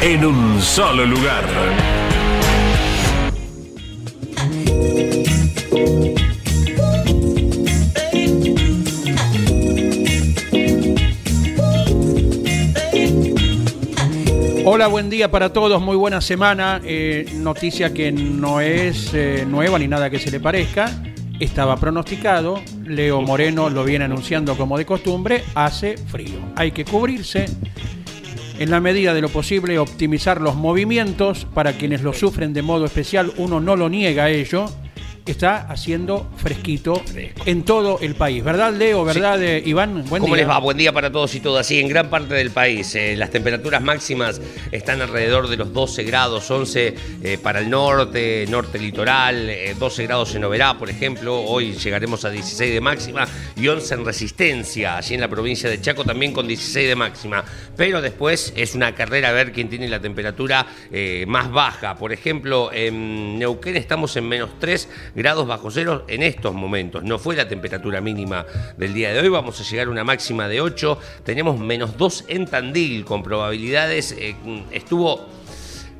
en un solo lugar. Hola, buen día para todos, muy buena semana. Eh, noticia que no es eh, nueva ni nada que se le parezca. Estaba pronosticado, Leo Moreno lo viene anunciando como de costumbre, hace frío. Hay que cubrirse, en la medida de lo posible optimizar los movimientos. Para quienes lo sufren de modo especial, uno no lo niega a ello está haciendo fresquito en todo el país. ¿Verdad, Leo? ¿Verdad, eh, Iván? Buen ¿Cómo les va? Buen día para todos y todas. Sí, en gran parte del país eh, las temperaturas máximas están alrededor de los 12 grados, 11 eh, para el norte, norte litoral, 12 grados en Oberá, por ejemplo. Hoy llegaremos a 16 de máxima y 11 en Resistencia, allí en la provincia de Chaco también con 16 de máxima. Pero después es una carrera a ver quién tiene la temperatura más baja. Por ejemplo, en Neuquén estamos en menos 3 grados bajo cero en estos momentos. No fue la temperatura mínima del día de hoy. Vamos a llegar a una máxima de 8. Tenemos menos 2 en Tandil con probabilidades. Eh, estuvo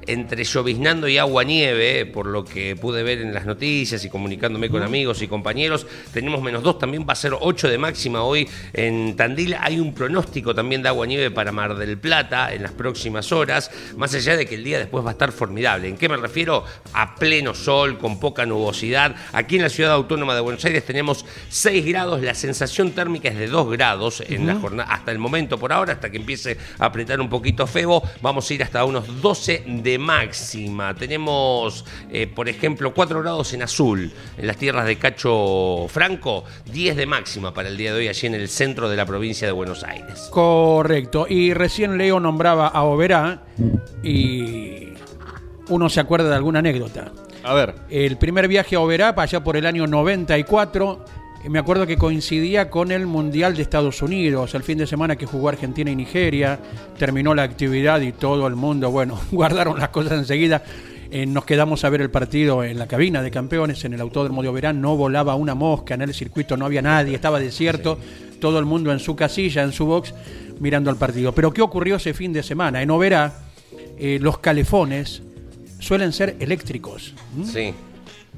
entre lloviznando y agua-nieve, por lo que pude ver en las noticias y comunicándome con amigos y compañeros. Tenemos menos 2, también va a ser 8 de máxima hoy en Tandil. Hay un pronóstico también de agua-nieve para Mar del Plata en las próximas horas, más allá de que el día después va a estar formidable. ¿En qué me refiero? A pleno sol, con poca nubosidad. Aquí en la ciudad autónoma de Buenos Aires tenemos 6 grados, la sensación térmica es de 2 grados en la jornada, hasta el momento por ahora, hasta que empiece a apretar un poquito febo, vamos a ir hasta unos 12 de máxima. Tenemos, eh, por ejemplo, 4 grados en azul en las tierras de Cacho Franco, 10 de máxima para el día de hoy allí en el centro de la provincia de Buenos Aires. Correcto. Y recién Leo nombraba a Oberá y uno se acuerda de alguna anécdota. A ver. El primer viaje a Oberá, allá por el año 94, me acuerdo que coincidía con el Mundial de Estados Unidos, el fin de semana que jugó Argentina y Nigeria, terminó la actividad y todo el mundo, bueno, guardaron las cosas enseguida. Eh, nos quedamos a ver el partido en la cabina de campeones, en el Autódromo de Oberá, no volaba una mosca, en el circuito no había nadie, estaba desierto, todo el mundo en su casilla, en su box, mirando el partido. Pero ¿qué ocurrió ese fin de semana? En Oberá, eh, los calefones suelen ser eléctricos. Sí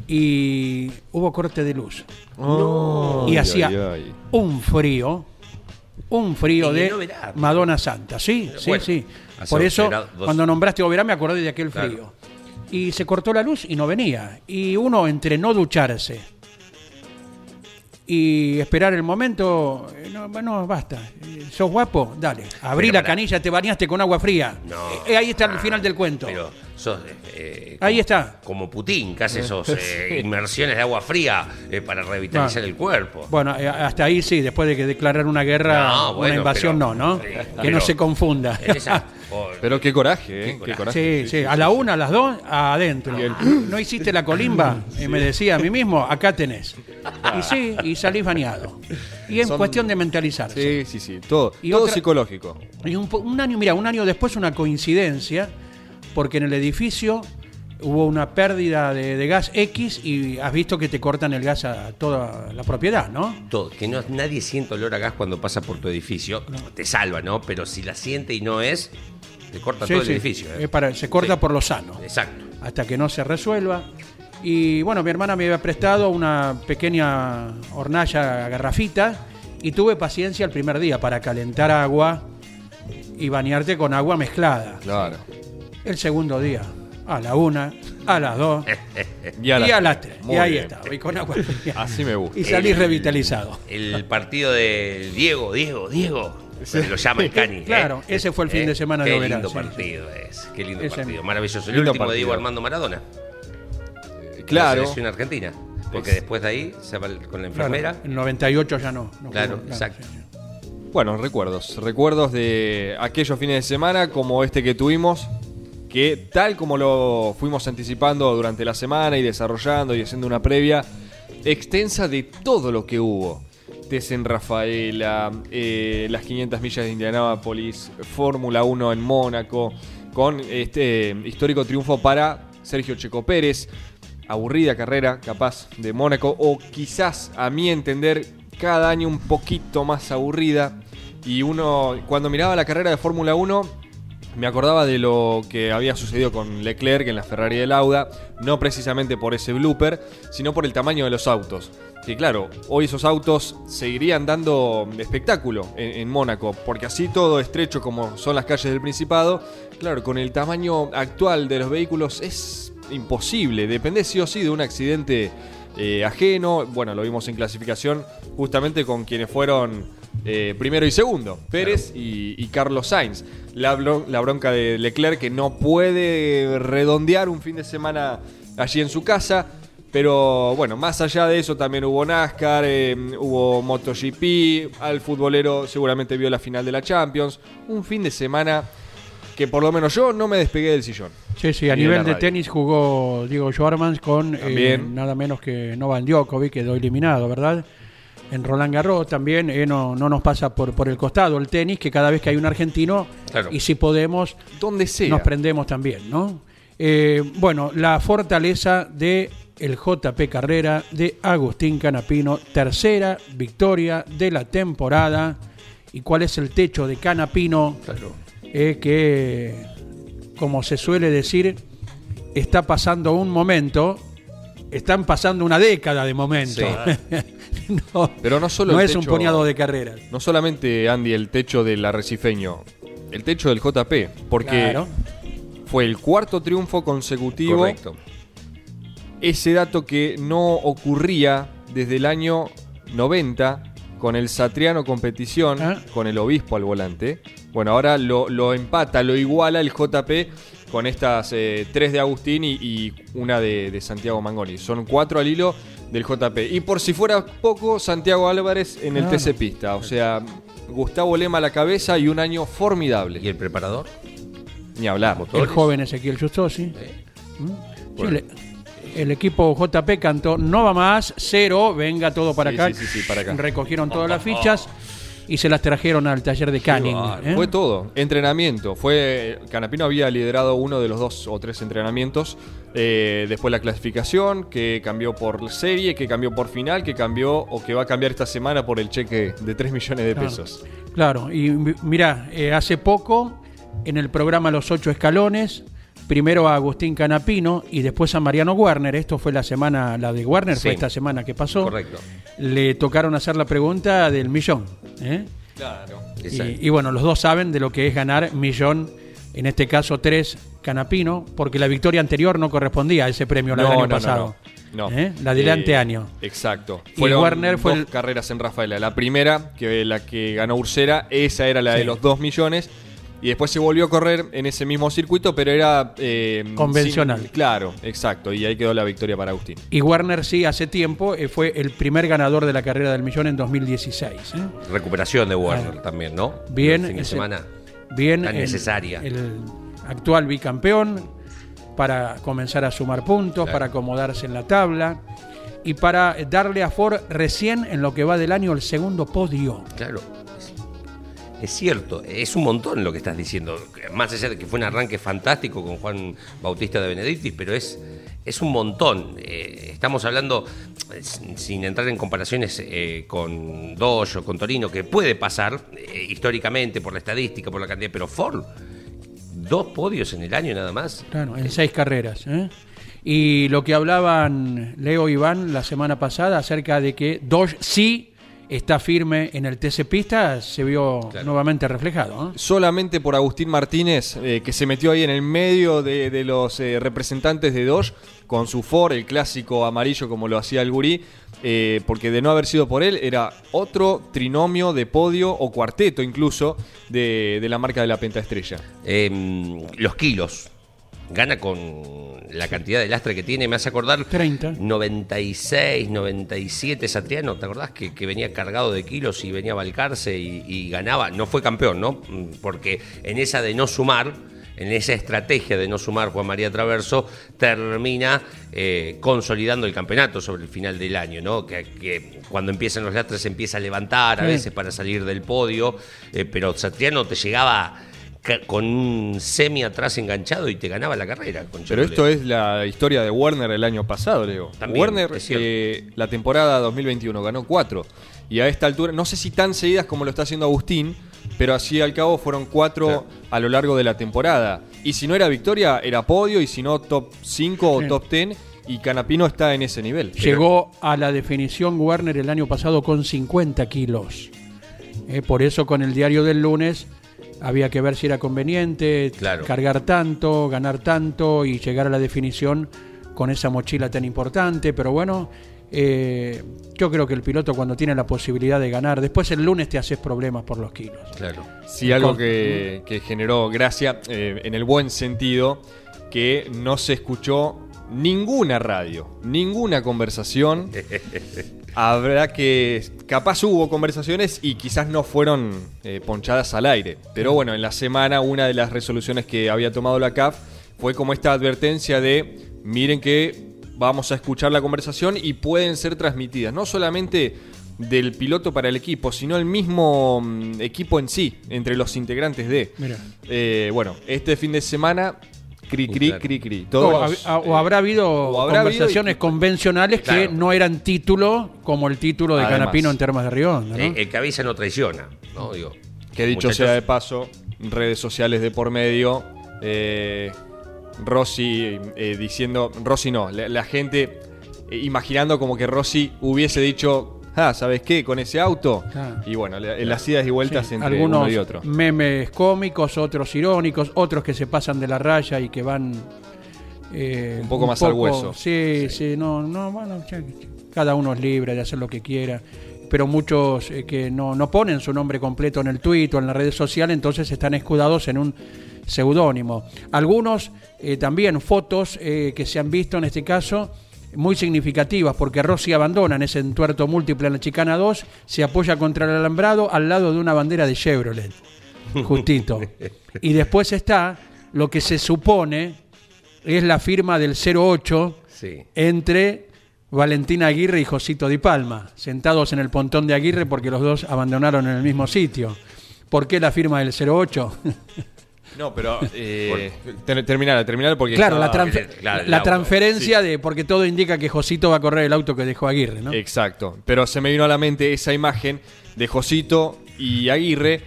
y hubo corte de luz. y hacía un frío, un frío de Madonna Santa. Sí, sí, sí. Por eso, cuando nombraste Oberá, me acordé de aquel frío. Y se cortó la luz y no venía. Y uno, entre no ducharse y esperar el momento, eh, no, bueno, basta. ¿Sos guapo? Dale. Abrí la canilla, te bañaste con agua fría. No. Eh, ahí está el final del cuento. Eh, Ahí está. Como Putin, que hace esos eh, inmersiones de agua fría eh, para revitalizar el cuerpo. Bueno, hasta ahí sí, después de que declarar una guerra, una invasión no, ¿no? que no se confunda. pero qué coraje, ¿eh? Sí, sí, a la una, a las dos, adentro. ¿No hiciste la colimba? Y me decía a mí mismo, acá tenés. Y sí, y salís bañado. Y es cuestión de mentalizarse. Sí, sí, sí, todo, todo psicológico. Y un, un año, mira, un año después una coincidencia porque en el edificio hubo una pérdida de, gas X y has visto que te cortan el gas a toda la propiedad, ¿no? Todo, que no, nadie siente olor a gas cuando pasa por tu edificio, te salva, ¿no? Pero si la siente y no es, te corta todo el edificio. ¿eh? se corta por lo sano. Exacto. Hasta que no se resuelva. Y bueno, mi hermana me había prestado una pequeña hornalla garrafita y tuve paciencia el primer día para calentar agua y bañarte con agua mezclada. Claro. El segundo día. a la una, a las dos y a, las tres. Y ahí está, y con agua Así me gusta. Y salís revitalizado. El partido de Diego, Diego, Diego. Se lo llama el Cani. ¿eh? Claro, ese fue el fin de semana Qué de lindo partido es. Qué lindo partido. Maravilloso. El último de Diego Armando Maradona. Claro. La selección argentina. Porque después de ahí se va con la enfermera. en el 98 ya no. claro, exacto. Bueno, recuerdos. Recuerdos de aquellos fines de semana como este que tuvimos, que tal como lo fuimos anticipando durante la semana y desarrollando y haciendo una previa extensa de todo lo que hubo. TES en Rafaela, eh, las 500 millas de Indianápolis, Fórmula 1 en Mónaco, con este histórico triunfo para Sergio Checo Pérez, aburrida carrera capaz de Mónaco, o quizás a mi entender cada año un poquito más aburrida. Y uno, cuando miraba la carrera de Fórmula 1, me acordaba de lo que había sucedido con Leclerc en la Ferrari de Lauda, no precisamente por ese blooper, sino por el tamaño de los autos. Que claro, hoy esos autos seguirían dando espectáculo en, Mónaco, porque así todo estrecho como son las calles del Principado, claro, con el tamaño actual de los vehículos es imposible, depende sí o sí de un accidente eh, ajeno, bueno, lo vimos en clasificación justamente con quienes fueron eh, primero y segundo, Pérez y, Carlos Sainz. La, bronca de Leclerc que no puede redondear un fin de semana allí en su casa. Pero bueno, más allá de eso también hubo NASCAR, eh, hubo MotoGP, al futbolero seguramente vio la final de la Champions. Un fin de semana que por lo menos yo no me despegué del sillón. Sí, sí, a nivel de, tenis jugó Diego Schwarmans con eh, nada menos que Novak Djokovic, quedó eliminado, ¿verdad? en Roland Garros también eh, no, nos pasa por, por el costado el tenis, que cada vez que hay un argentino, y si podemos, donde sea, nos prendemos también, ¿no? Eh, bueno, la fortaleza de el JP Carrera de Agustín Canapino, tercera victoria de la temporada. ¿Y cuál es el techo de Canapino? Claro. Eh, que, como se suele decir, está pasando un momento, están pasando una década de momento. no, pero no solo no es un puñado de carreras. No solamente, Andy, el techo del arrecifeño, el techo del JP, porque fue el cuarto triunfo consecutivo. Correcto. Ese dato que no ocurría desde el año 90 con el Satriano Competición, ah. con el Obispo al volante. Bueno, ahora lo, empata, lo iguala el JP con estas eh, tres de Agustín y, una de, de, Santiago Mangoni. Son cuatro al hilo del JP. Y por si fuera poco, Santiago Álvarez en el TC Pista. O sea, Gustavo Lema a la cabeza y un año formidable. ¿Y el preparador? Ni hablar. El joven Ezequiel Justosi. ¿Mm? Sí. el, equipo JP cantó no va más, cero, venga todo para, acá. Sí, para acá. Recogieron todas las fichas y se las trajeron al taller de Canning. ¿eh? Fue todo, entrenamiento. Fue Canapino había liderado uno de los dos o tres entrenamientos. Eh, después la clasificación, que cambió por serie, que cambió por final, que cambió o que va a cambiar esta semana por el cheque de 3 millones de pesos. Claro, y mira, eh, hace poco en el programa Los Ocho Escalones primero a Agustín Canapino y después a Mariano Werner. Esto fue la semana, la de Werner fue esta semana que pasó. Correcto. Le tocaron hacer la pregunta del millón. ¿eh? Claro. Y, bueno, los dos saben de lo que es ganar millón, en este caso tres Canapino, porque la victoria anterior no correspondía a ese premio la del año pasado. No, ¿Eh? La del eh, año. Exacto. y Werner fue dos carreras en Rafaela. La primera, que la que ganó Ursera, esa era la de los dos millones y después se volvió a correr en ese mismo circuito, pero era... Eh, Convencional. claro, exacto. Y ahí quedó la victoria para Agustín. Y Warner sí, hace tiempo, eh, fue el primer ganador de la carrera del millón en 2016. ¿eh? Recuperación de Warner también, ¿no? Bien. fin de semana bien. Tan necesaria. El actual bicampeón para comenzar a sumar puntos, para acomodarse en la tabla y para darle a Ford recién en lo que va del año el segundo podio. Claro es cierto, es un montón lo que estás diciendo. Más allá de que fue un arranque fantástico con Juan Bautista de Benedictis, pero es, es un montón. Eh, estamos hablando, sin entrar en comparaciones eh, con Dojo, con Torino, que puede pasar eh, históricamente por la estadística, por la cantidad, pero Ford, dos podios en el año nada más. Claro, en seis carreras. Y lo que hablaban Leo y Iván la semana pasada acerca de que Dodge sí está firme en el TC Pista, se vio Claro. nuevamente reflejado. Solamente por Agustín Martínez, eh, que se metió ahí en el medio de, de los eh, representantes de Dodge con su Ford, el clásico amarillo como lo hacía el gurí, eh, porque de no haber sido por él era otro trinomio de podio o cuarteto incluso de, de la marca de la pentaestrella. Em, los kilos. Gana con la cantidad de lastre que tiene. Me hace acordar 30. 96, 97 Satriano. ¿Te acordás que, que venía cargado de kilos y venía a balcarse y, y ganaba? No fue campeón, ¿no? Mm, Porque en esa de no sumar, en esa estrategia de no sumar Juan María Traverso, termina eh, consolidando el campeonato sobre el final del año, ¿no? Que, que cuando empiezan los lastres se empieza a levantar a Sí. veces para salir del podio, eh, pero Satriano te llegaba con un semi atrás enganchado y te ganaba la carrera. con Pero esto es la historia de Werner el año pasado, Leo. También, Werner, eh, la temporada 2021, ganó cuatro. Y a esta altura, no sé si tan seguidas como lo está haciendo Agustín, pero así al cabo fueron cuatro Claro. a lo largo de la temporada. Y si no era victoria, era podio, y si no, top 5 o Sí. top 10. Y Canapino está en ese nivel. Llegó a la definición Werner el año pasado con 50 kilos. Eh, por eso con el diario del lunes había que ver si era conveniente Claro. cargar tanto, ganar tanto y llegar a la definición con esa mochila tan importante. Pero bueno, eh, yo creo que el piloto cuando tiene la posibilidad de ganar, después el lunes te haces problemas por los kilos. Claro. Sí, algo que generó gracia, eh, en el buen sentido, que no se escuchó ninguna radio, ninguna conversación. Habrá que. Capaz hubo conversaciones y quizás no fueron eh, ponchadas al aire. Pero bueno, en la semana una de las resoluciones que había tomado la CAF fue como esta advertencia de: miren que vamos a escuchar la conversación y pueden ser transmitidas. No solamente del piloto para el equipo, sino el mismo mm, equipo en sí, entre los integrantes de. Mira. Eh, bueno, este fin de semana, cri, cri, Claro. cri, cri. O, Todos, habrá habido o habrá habido conversaciones y- convencionales que no eran título como el título de Además. Canapino en Termas de Rionda. ¿no? Eh, el que avisa no traiciona, ¿no? Digo, Que dicho muchachos, sea de paso, redes sociales de por medio, eh, Rossi eh, diciendo, Rossi no, la, la gente eh, imaginando como que Rossi hubiese dicho, ah, ¿sabes qué? Con ese auto. Y bueno, la- en las idas y vueltas Sí, entre algunos uno y otro. memes cómicos, otros irónicos, otros que se pasan de la raya y que van eh, Un poco más al hueso. Sí, sí, no, no, bueno, cada uno es libre de hacer lo que quiera, pero muchos eh, que no, no ponen su nombre completo en el tuit o en las redes sociales, entonces están escudados en un seudónimo. Algunos eh, también fotos eh, que se han visto en este caso muy significativas porque Rossi abandona en ese entuerto múltiple en la chicana 2, se apoya contra el alambrado al lado de una bandera de Chevrolet, justito. y después está lo que se supone es la firma del 08 Sí. entre Valentina Aguirre y Josito Di Palma, sentados en el pontón de Aguirre porque los dos abandonaron en el mismo sitio. ¿Por qué la firma del 08? No, pero eh, ter- terminar, terminar porque claro, la, transfer- el la transferencia de porque todo indica que Josito va a correr el auto que dejó Aguirre, ¿no? Exacto. Pero se me vino a la mente esa imagen de Josito y Aguirre.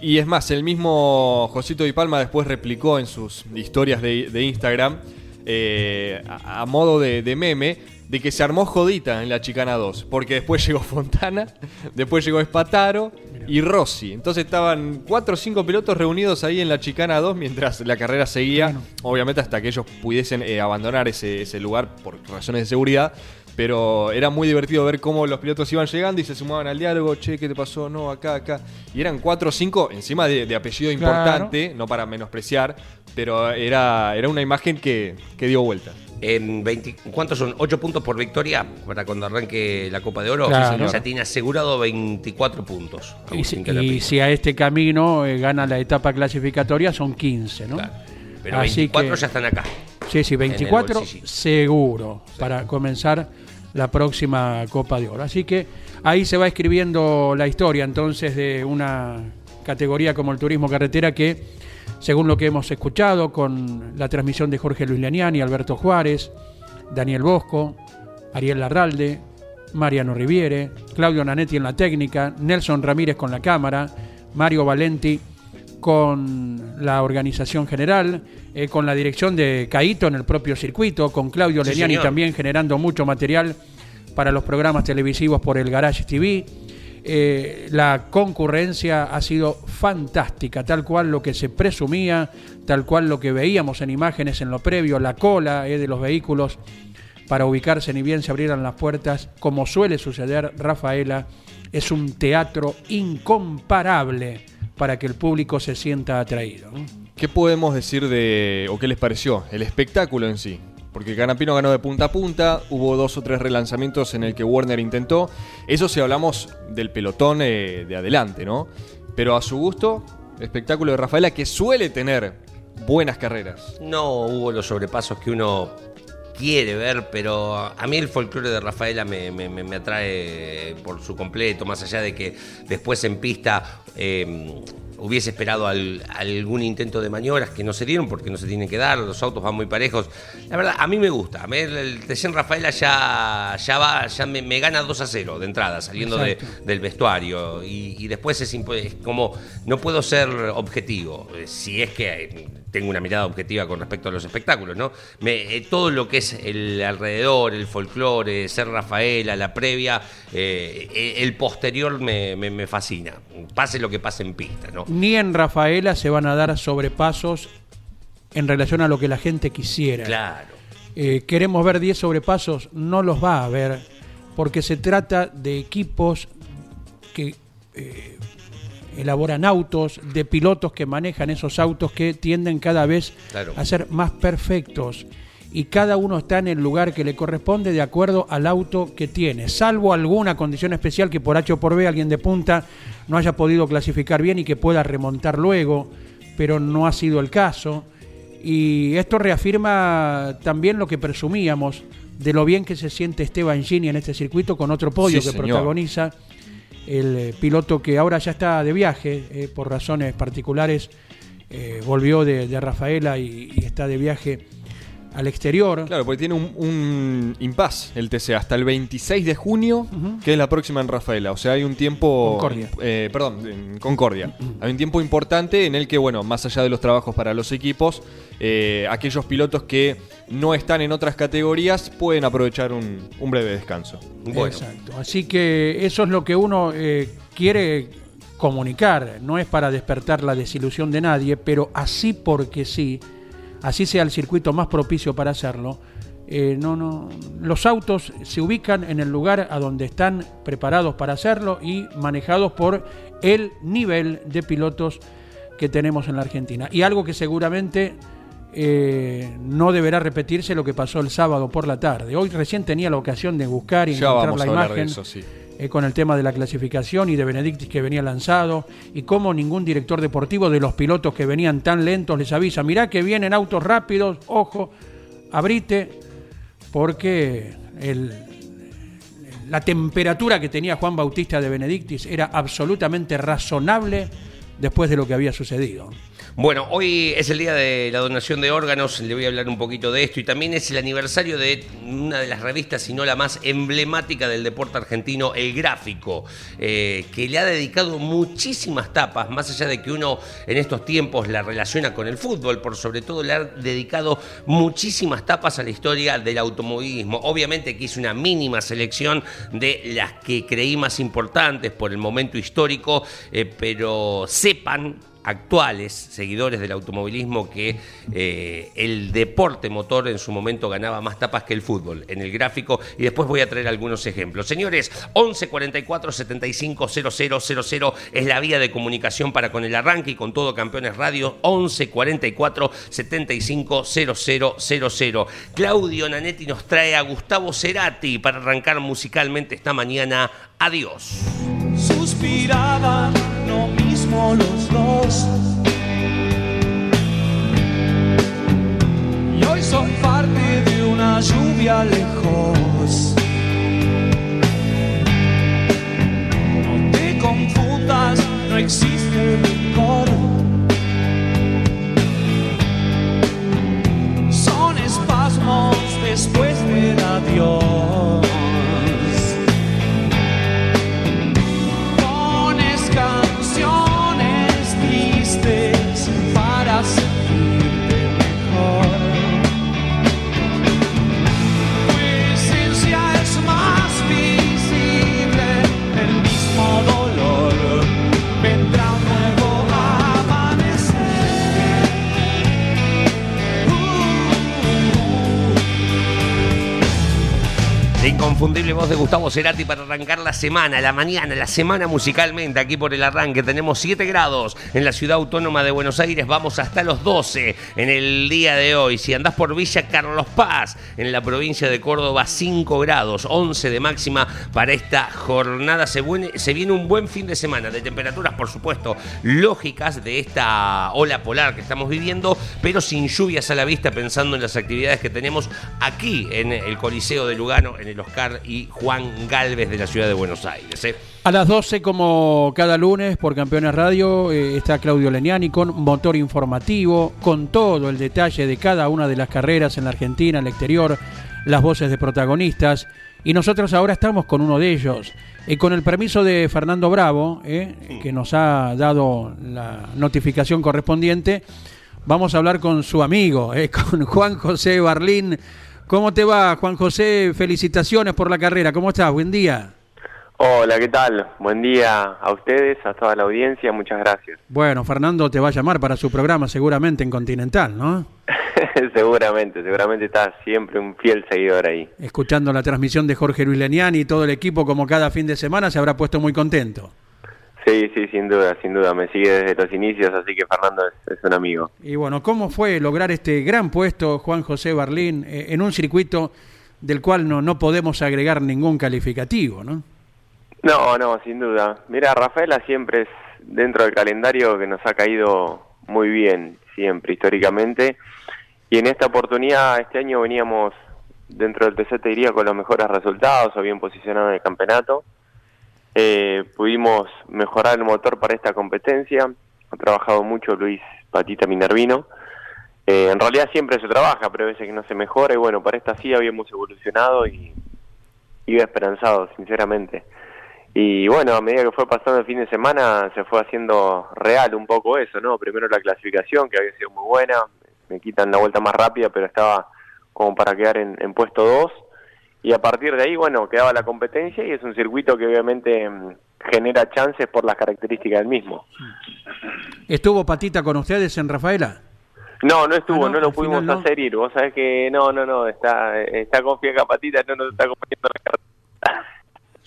Y es más, el mismo Josito Di Palma después replicó en sus historias de, de Instagram, eh, a, a modo de, de meme, de que se armó jodita en la Chicana 2. Porque después llegó Fontana, después llegó Espataro y Rossi. Entonces estaban cuatro o cinco pilotos reunidos ahí en la Chicana 2 mientras la carrera seguía. Bueno. Obviamente hasta que ellos pudiesen eh, abandonar ese, ese lugar por razones de seguridad. Pero era muy divertido ver cómo los pilotos iban llegando y se sumaban al diálogo. Che, ¿qué te pasó? No, acá, acá. Y eran cuatro o cinco, encima de, de apellido Claro. importante, no para menospreciar. Pero era, era una imagen que, que dio vuelta. En 20 ¿Cuántos son? 8 puntos por victoria para cuando arranque la Copa de Oro. Claro. Sí, señor. Ya tiene asegurado 24 puntos. Y, si, y si a este camino eh, gana la etapa clasificatoria son 15, ¿no? Claro. Pero Así 24 que- ya están acá. Sí, sí, el 24 bolsillo. seguro para comenzar la próxima Copa de Oro. Así que ahí se va escribiendo la historia entonces de una categoría como el turismo carretera que, según lo que hemos escuchado con la transmisión de Jorge Luis Laniani, Alberto Juárez, Daniel Bosco, Ariel Larralde, Mariano Riviere, Claudio Nanetti en la técnica, Nelson Ramírez con la cámara, Mario Valenti con la organización general, eh, con la dirección de Caito en el propio circuito, con Claudio Sí, Leniani también generando mucho material para los programas televisivos por el Garage TV. Eh, la concurrencia ha sido fantástica, tal cual lo que se presumía, tal cual lo que veíamos en imágenes en lo previo, la cola eh, de los vehículos para ubicarse ni bien se abrieran las puertas, como suele suceder, Rafaela, es un teatro incomparable para que el público se sienta atraído. ¿Qué podemos decir de, o qué les pareció, el espectáculo en sí? Porque Canapino ganó de punta a punta, hubo dos o tres relanzamientos en el que Warner intentó. Eso si hablamos del pelotón eh, de adelante, ¿no? Pero a su gusto, espectáculo de Rafaela que suele tener buenas carreras. No hubo los sobrepasos que uno quiere ver, pero a mí el folclore de Rafaela me atrae por su completo, más allá de que después en pista eh, hubiese esperado al- algún intento de maniobras que no se dieron porque no se tienen que dar, los autos van muy parejos. La verdad, a mí me gusta. A mí el, el TC en Rafaela ya, ya va, ya me, me gana 2 a 0 de entrada, saliendo de, del vestuario. Y, y después es, como, no puedo ser objetivo, eh, si es que eh, tengo una mirada objetiva con respecto a los espectáculos, ¿no? Me- eh, todo lo que es el alrededor, el folclore, ser Rafaela, la previa, eh, el posterior me, me- me fascina. Pase lo que pase en pista, ¿no? Ni en Rafaela se van a dar sobrepasos en relación a lo que la gente quisiera. Claro. Eh, queremos ver 10 sobrepasos, no los va a haber, porque se trata de equipos que eh, elaboran autos, de pilotos que manejan esos autos que tienden cada vez Claro. a ser más perfectos. Y cada uno está en el lugar que le corresponde de acuerdo al auto que tiene, salvo alguna condición especial que por H o por B alguien de punta no haya podido clasificar bien y que pueda remontar luego, pero no ha sido el caso. Y esto reafirma también lo que presumíamos de lo bien que se siente Esteban Gini en este circuito con otro podio Sí, que señor. protagoniza el eh, piloto que ahora ya está de viaje eh, por razones particulares, eh, volvió de, de Rafaela y, y está de viaje al exterior. Claro, porque tiene un, un impasse el TC hasta el 26 de junio, que es la próxima en Rafaela. O sea, hay un tiempo. Concordia. eh, perdón, en Concordia. Hay un tiempo importante en el que, bueno, más allá de los trabajos para los equipos, eh, aquellos pilotos que no están en otras categorías pueden aprovechar un, un breve descanso. Bueno. Exacto. Así que eso es lo que uno eh, quiere comunicar. No es para despertar la desilusión de nadie, pero así porque sí, así sea el circuito más propicio para hacerlo. eh, no, no, los autos se ubican en el lugar a donde están preparados para hacerlo y manejados por el nivel de pilotos que tenemos en la Argentina. Y algo que seguramente eh, no deberá repetirse lo que pasó el sábado por la tarde. Hoy recién tenía la ocasión de buscar y Ya encontrar vamos la a hablar de imagen eso, sí. Eh, con el tema de la clasificación y de Benedictis que venía lanzado y cómo ningún director deportivo de los pilotos que venían tan lentos les avisa, mirá que vienen autos rápidos, ojo, abrite, porque la temperatura que tenía Juan Bautista de Benedictis era absolutamente razonable después de lo que había sucedido. Bueno, hoy es el día de la donación de órganos, le voy a hablar un poquito de esto y también es el aniversario de una de las revistas, si no la más emblemática del deporte argentino, El Gráfico, eh, que le ha dedicado muchísimas tapas, más allá de que uno en estos tiempos la relaciona con el fútbol, por sobre todo le ha dedicado muchísimas tapas a la historia del automovilismo. Obviamente que hice una mínima selección de las que creí más importantes por el momento histórico, eh, pero sepan actuales seguidores del automovilismo que eh, el deporte motor en su momento ganaba más tapas que el fútbol en el gráfico y después voy a traer algunos ejemplos. Señores, 11 44 75 000 es la vía de comunicación para con el arranque y con todo Campeones Radio 11 44 75 000. Claudio Nanetti nos trae a Gustavo Cerati para arrancar musicalmente esta mañana. Adiós. suspiraban lo mismo los dos. Y hoy soy parte de una lluvia lejos. Gustavo para arrancar la semana, la mañana, la semana musicalmente aquí por el arranque. Tenemos 7 grados en la ciudad autónoma de Buenos Aires, vamos hasta los 12 en el día de hoy. Si andás por Villa Carlos Paz, en la provincia de Córdoba, 5 grados, 11 de máxima para esta jornada. Se, se viene un buen fin de semana de temperaturas, por supuesto, lógicas de esta ola polar que estamos viviendo, pero sin lluvias a la vista, pensando en las actividades que tenemos aquí en el Coliseo de Lugano, en el Oscar y Juan Galvez de la ciudad de Buenos Aires. ¿eh? A las 12, como cada lunes, por Campeones Radio, eh, está Claudio Leniani con motor informativo, con todo el detalle de cada una de las carreras en la Argentina, en el exterior, las voces de protagonistas. Y nosotros ahora estamos con uno de ellos. Y con el permiso de Fernando Bravo, eh, que nos ha dado la notificación correspondiente, vamos a hablar con su amigo, con Juan José Barlín ¿Cómo te va, Juan José? Felicitaciones por la carrera. ¿Cómo estás? Buen día. Hola, ¿qué tal? Buen día a ustedes, a toda la audiencia. Muchas gracias. Bueno, Fernando te va a llamar para su programa seguramente en Continental, ¿no? seguramente, seguramente está siempre un fiel seguidor ahí. Escuchando la transmisión de Jorge Luis Leniani y todo el equipo como cada fin de semana se habrá puesto muy contento. Sí, sí, sin duda, sin duda. Me sigue desde los inicios, así que Fernando es, un amigo. Y bueno, ¿cómo fue lograr este gran puesto, Juan José Barlín, eh, en un circuito del cual no, no podemos agregar ningún calificativo, no? No, no, sin duda. Mira, Rafaela siempre es dentro del calendario que nos ha caído muy bien, siempre, históricamente. Y en esta oportunidad, este año veníamos dentro del TC, te diría, con los mejores resultados o bien posicionados en el campeonato. Eh, pudimos mejorar el motor para esta competencia. Ha trabajado mucho Luis Patita Minervino. Eh, en realidad siempre se trabaja, pero a veces que no se mejora. Y bueno, para esta sí habíamos evolucionado y iba esperanzado, sinceramente. Y bueno, a medida que fue pasando el fin de semana, se fue haciendo real un poco eso, ¿no? Primero la clasificación, que había sido muy buena. Me quitan la vuelta más rápida, pero estaba como para quedar en, en puesto 2 y a partir de ahí, bueno, quedaba la competencia y es un circuito que obviamente mm, genera chances por las características del mismo. ¿Estuvo Patita con ustedes en Rafaela? No, no estuvo, ah, no, lo pudimos hacer ir. Vos sabés que no, no, no, está, está confiada Patita, no nos está acompañando la carrera.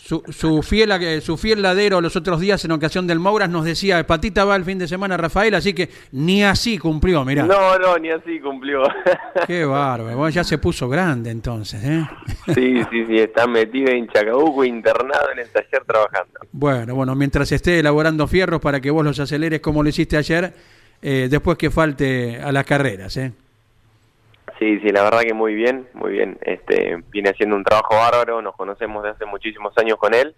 Su, su, fiel, su fiel ladero los otros días en ocasión del Mouras nos decía, Patita va el fin de semana Rafael, así que ni así cumplió, mirá. No, no, ni así cumplió. Qué bárbaro, bueno, ya se puso grande entonces, ¿eh? Sí, sí, sí, está metido en Chacabuco, internado en el taller trabajando. Bueno, bueno, mientras esté elaborando fierros para que vos los aceleres como lo hiciste ayer, eh, después que falte a las carreras, ¿eh? Sí, sí, la verdad que muy bien, muy bien. Este, viene haciendo un trabajo bárbaro, nos conocemos de hace muchísimos años con él.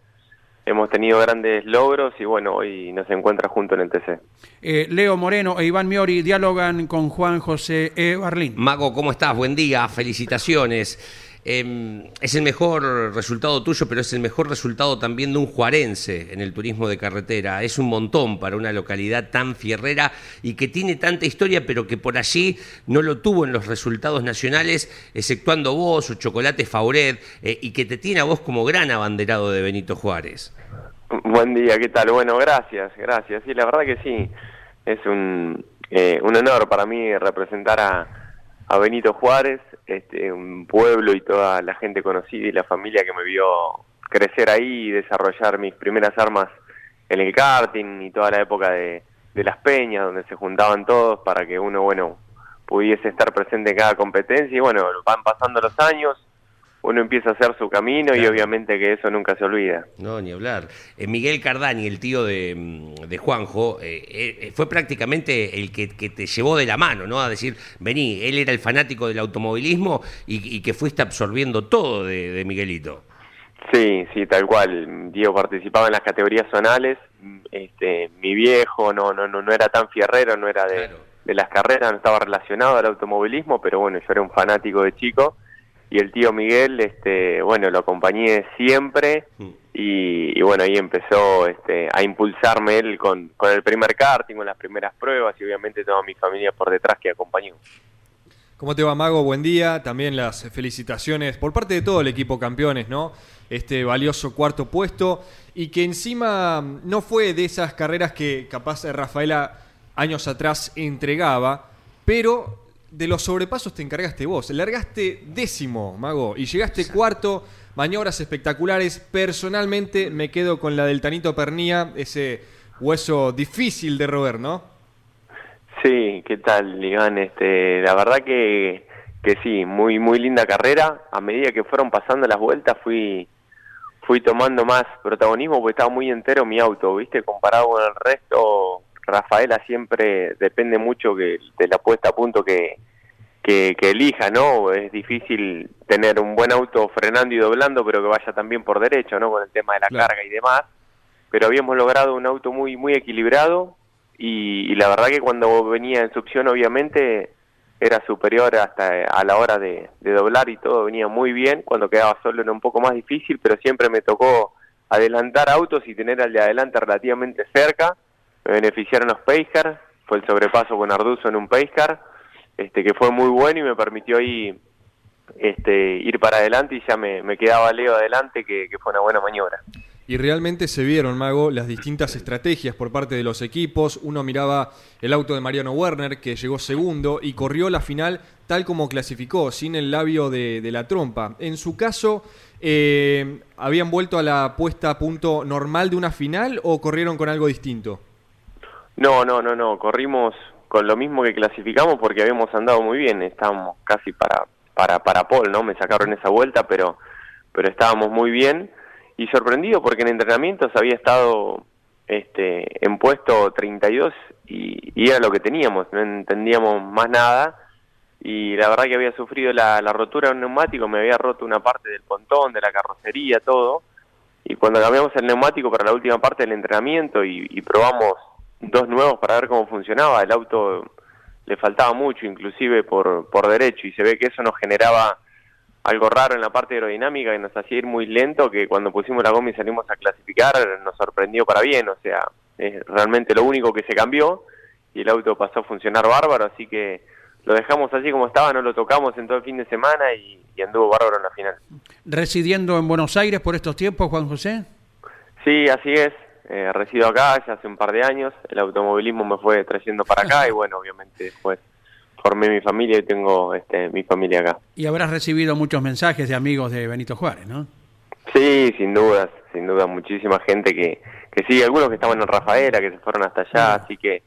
Hemos tenido grandes logros y bueno, hoy nos encuentra junto en el TC. Eh, Leo Moreno e Iván Miori dialogan con Juan José E. Barlín. Mago, ¿cómo estás? Buen día, felicitaciones. Em, es el mejor resultado tuyo, pero es el mejor resultado también de un juarense en el turismo de carretera. Es un montón para una localidad tan fierrera y que tiene tanta historia, pero que por allí no lo tuvo en los resultados nacionales, exceptuando vos, o Chocolate Fauret, eh, y que te tiene a vos como gran abanderado de Benito Juárez. Buen día, ¿qué tal? Bueno, gracias, gracias. Sí, la verdad que sí, es un, eh, un honor para mí representar a a Benito Juárez, este, un pueblo y toda la gente conocida y la familia que me vio crecer ahí y desarrollar mis primeras armas en el karting y toda la época de, las peñas donde se juntaban todos para que uno, bueno, pudiese estar presente en cada competencia. Y bueno, van pasando los años, uno empieza a hacer su camino y obviamente que eso nunca se olvida. No, ni hablar. Eh, Miguel Cardani, el tío de, mm, Juanjo, eh, eh, fue prácticamente el que, te llevó de la mano, ¿no? A decir, vení, él era el fanático del automovilismo y, que fuiste absorbiendo todo de, Miguelito. Sí, sí, tal cual. Diego participaba en las categorías zonales. Este, mi viejo no, no, no, no era tan fierrero, no era de, de las carreras, no estaba relacionado al automovilismo, pero bueno, yo era un fanático de chico y el tío Miguel, este, bueno, lo acompañé siempre mm. y, bueno, ahí empezó este, a impulsarme él con, con el primer karting, con las primeras pruebas y obviamente toda mi familia por detrás que acompañó. ¿Cómo te va, Mago? Buen día. También las felicitaciones por parte de todo el equipo campeones, ¿no? Este valioso cuarto puesto y que encima no fue de esas carreras que capaz Rafaela años atrás entregaba, pero de los sobrepasos te encargaste vos. Largaste décimo, Mago, y llegaste cuarto, maniobras espectaculares. Personalmente me quedo con la del Tanito Pernía, ese hueso difícil de roer, ¿no? Sí, ¿qué tal, Iván? Este, la verdad que, que sí, muy muy linda carrera. A medida que fueron pasando las vueltas fui fui tomando más protagonismo porque estaba muy entero mi auto, ¿viste? Comparado con el resto, Rafaela siempre depende mucho que, de la puesta a punto que, que, elija, ¿no? Es difícil tener un buen auto frenando y doblando, pero que vaya también por derecho, ¿no? Con el tema de la carga y demás. Pero habíamos logrado un auto muy muy equilibrado y, la verdad que cuando venía en succión, obviamente era superior hasta a la hora de, de, doblar y todo venía muy bien. Cuando quedaba solo era un poco más difícil, pero siempre me tocó adelantar autos y tener al de adelante relativamente cerca. Me beneficiaron los Pacecar, fue el sobrepaso con Arduzo en un Pacecar este, que fue muy bueno y me permitió ahí este, ir para adelante y ya me, quedaba Leo adelante, que, fue una buena maniobra. Y realmente se vieron, Mago, las distintas estrategias por parte de los equipos. Uno miraba el auto de Mariano Werner, que llegó segundo y corrió la final tal como clasificó, sin el labio de, la trompa. En su caso, eh, ¿habían vuelto a la puesta a punto normal de una final o corrieron con algo distinto? No, no, no, no. Corrimos con lo mismo que clasificamos porque habíamos andado muy bien, estábamos casi para para para Paul, ¿no? Me sacaron esa vuelta, pero pero estábamos muy bien y sorprendido porque en entrenamientos había estado este en puesto 32 y, y era lo que teníamos, no entendíamos más nada y la verdad que había sufrido la, la rotura de un neumático, me había roto una parte del pontón, de la carrocería, todo. Y cuando cambiamos el neumático para la última parte del entrenamiento y, y probamos dos nuevos para ver cómo funcionaba. El auto le faltaba mucho, inclusive por, por derecho, y se ve que eso nos generaba algo raro en la parte aerodinámica y nos hacía ir muy lento, que cuando pusimos la goma y salimos a clasificar nos sorprendió para bien, o sea, es realmente lo único que se cambió y el auto pasó a funcionar bárbaro, así que lo dejamos así como estaba, no lo tocamos en todo el fin de semana y, y anduvo bárbaro en la final. ¿Residiendo en Buenos Aires por estos tiempos, Juan José? Sí, así es. Eh, resido acá ya hace un par de años, el automovilismo me fue trayendo para acá y bueno, obviamente después formé mi familia y tengo este, mi familia acá. Y habrás recibido muchos mensajes de amigos de Benito Juárez, ¿no? Sí, sin dudas, sin duda, muchísima gente que, que sí, algunos que estaban en Rafaela, que se fueron hasta allá, así que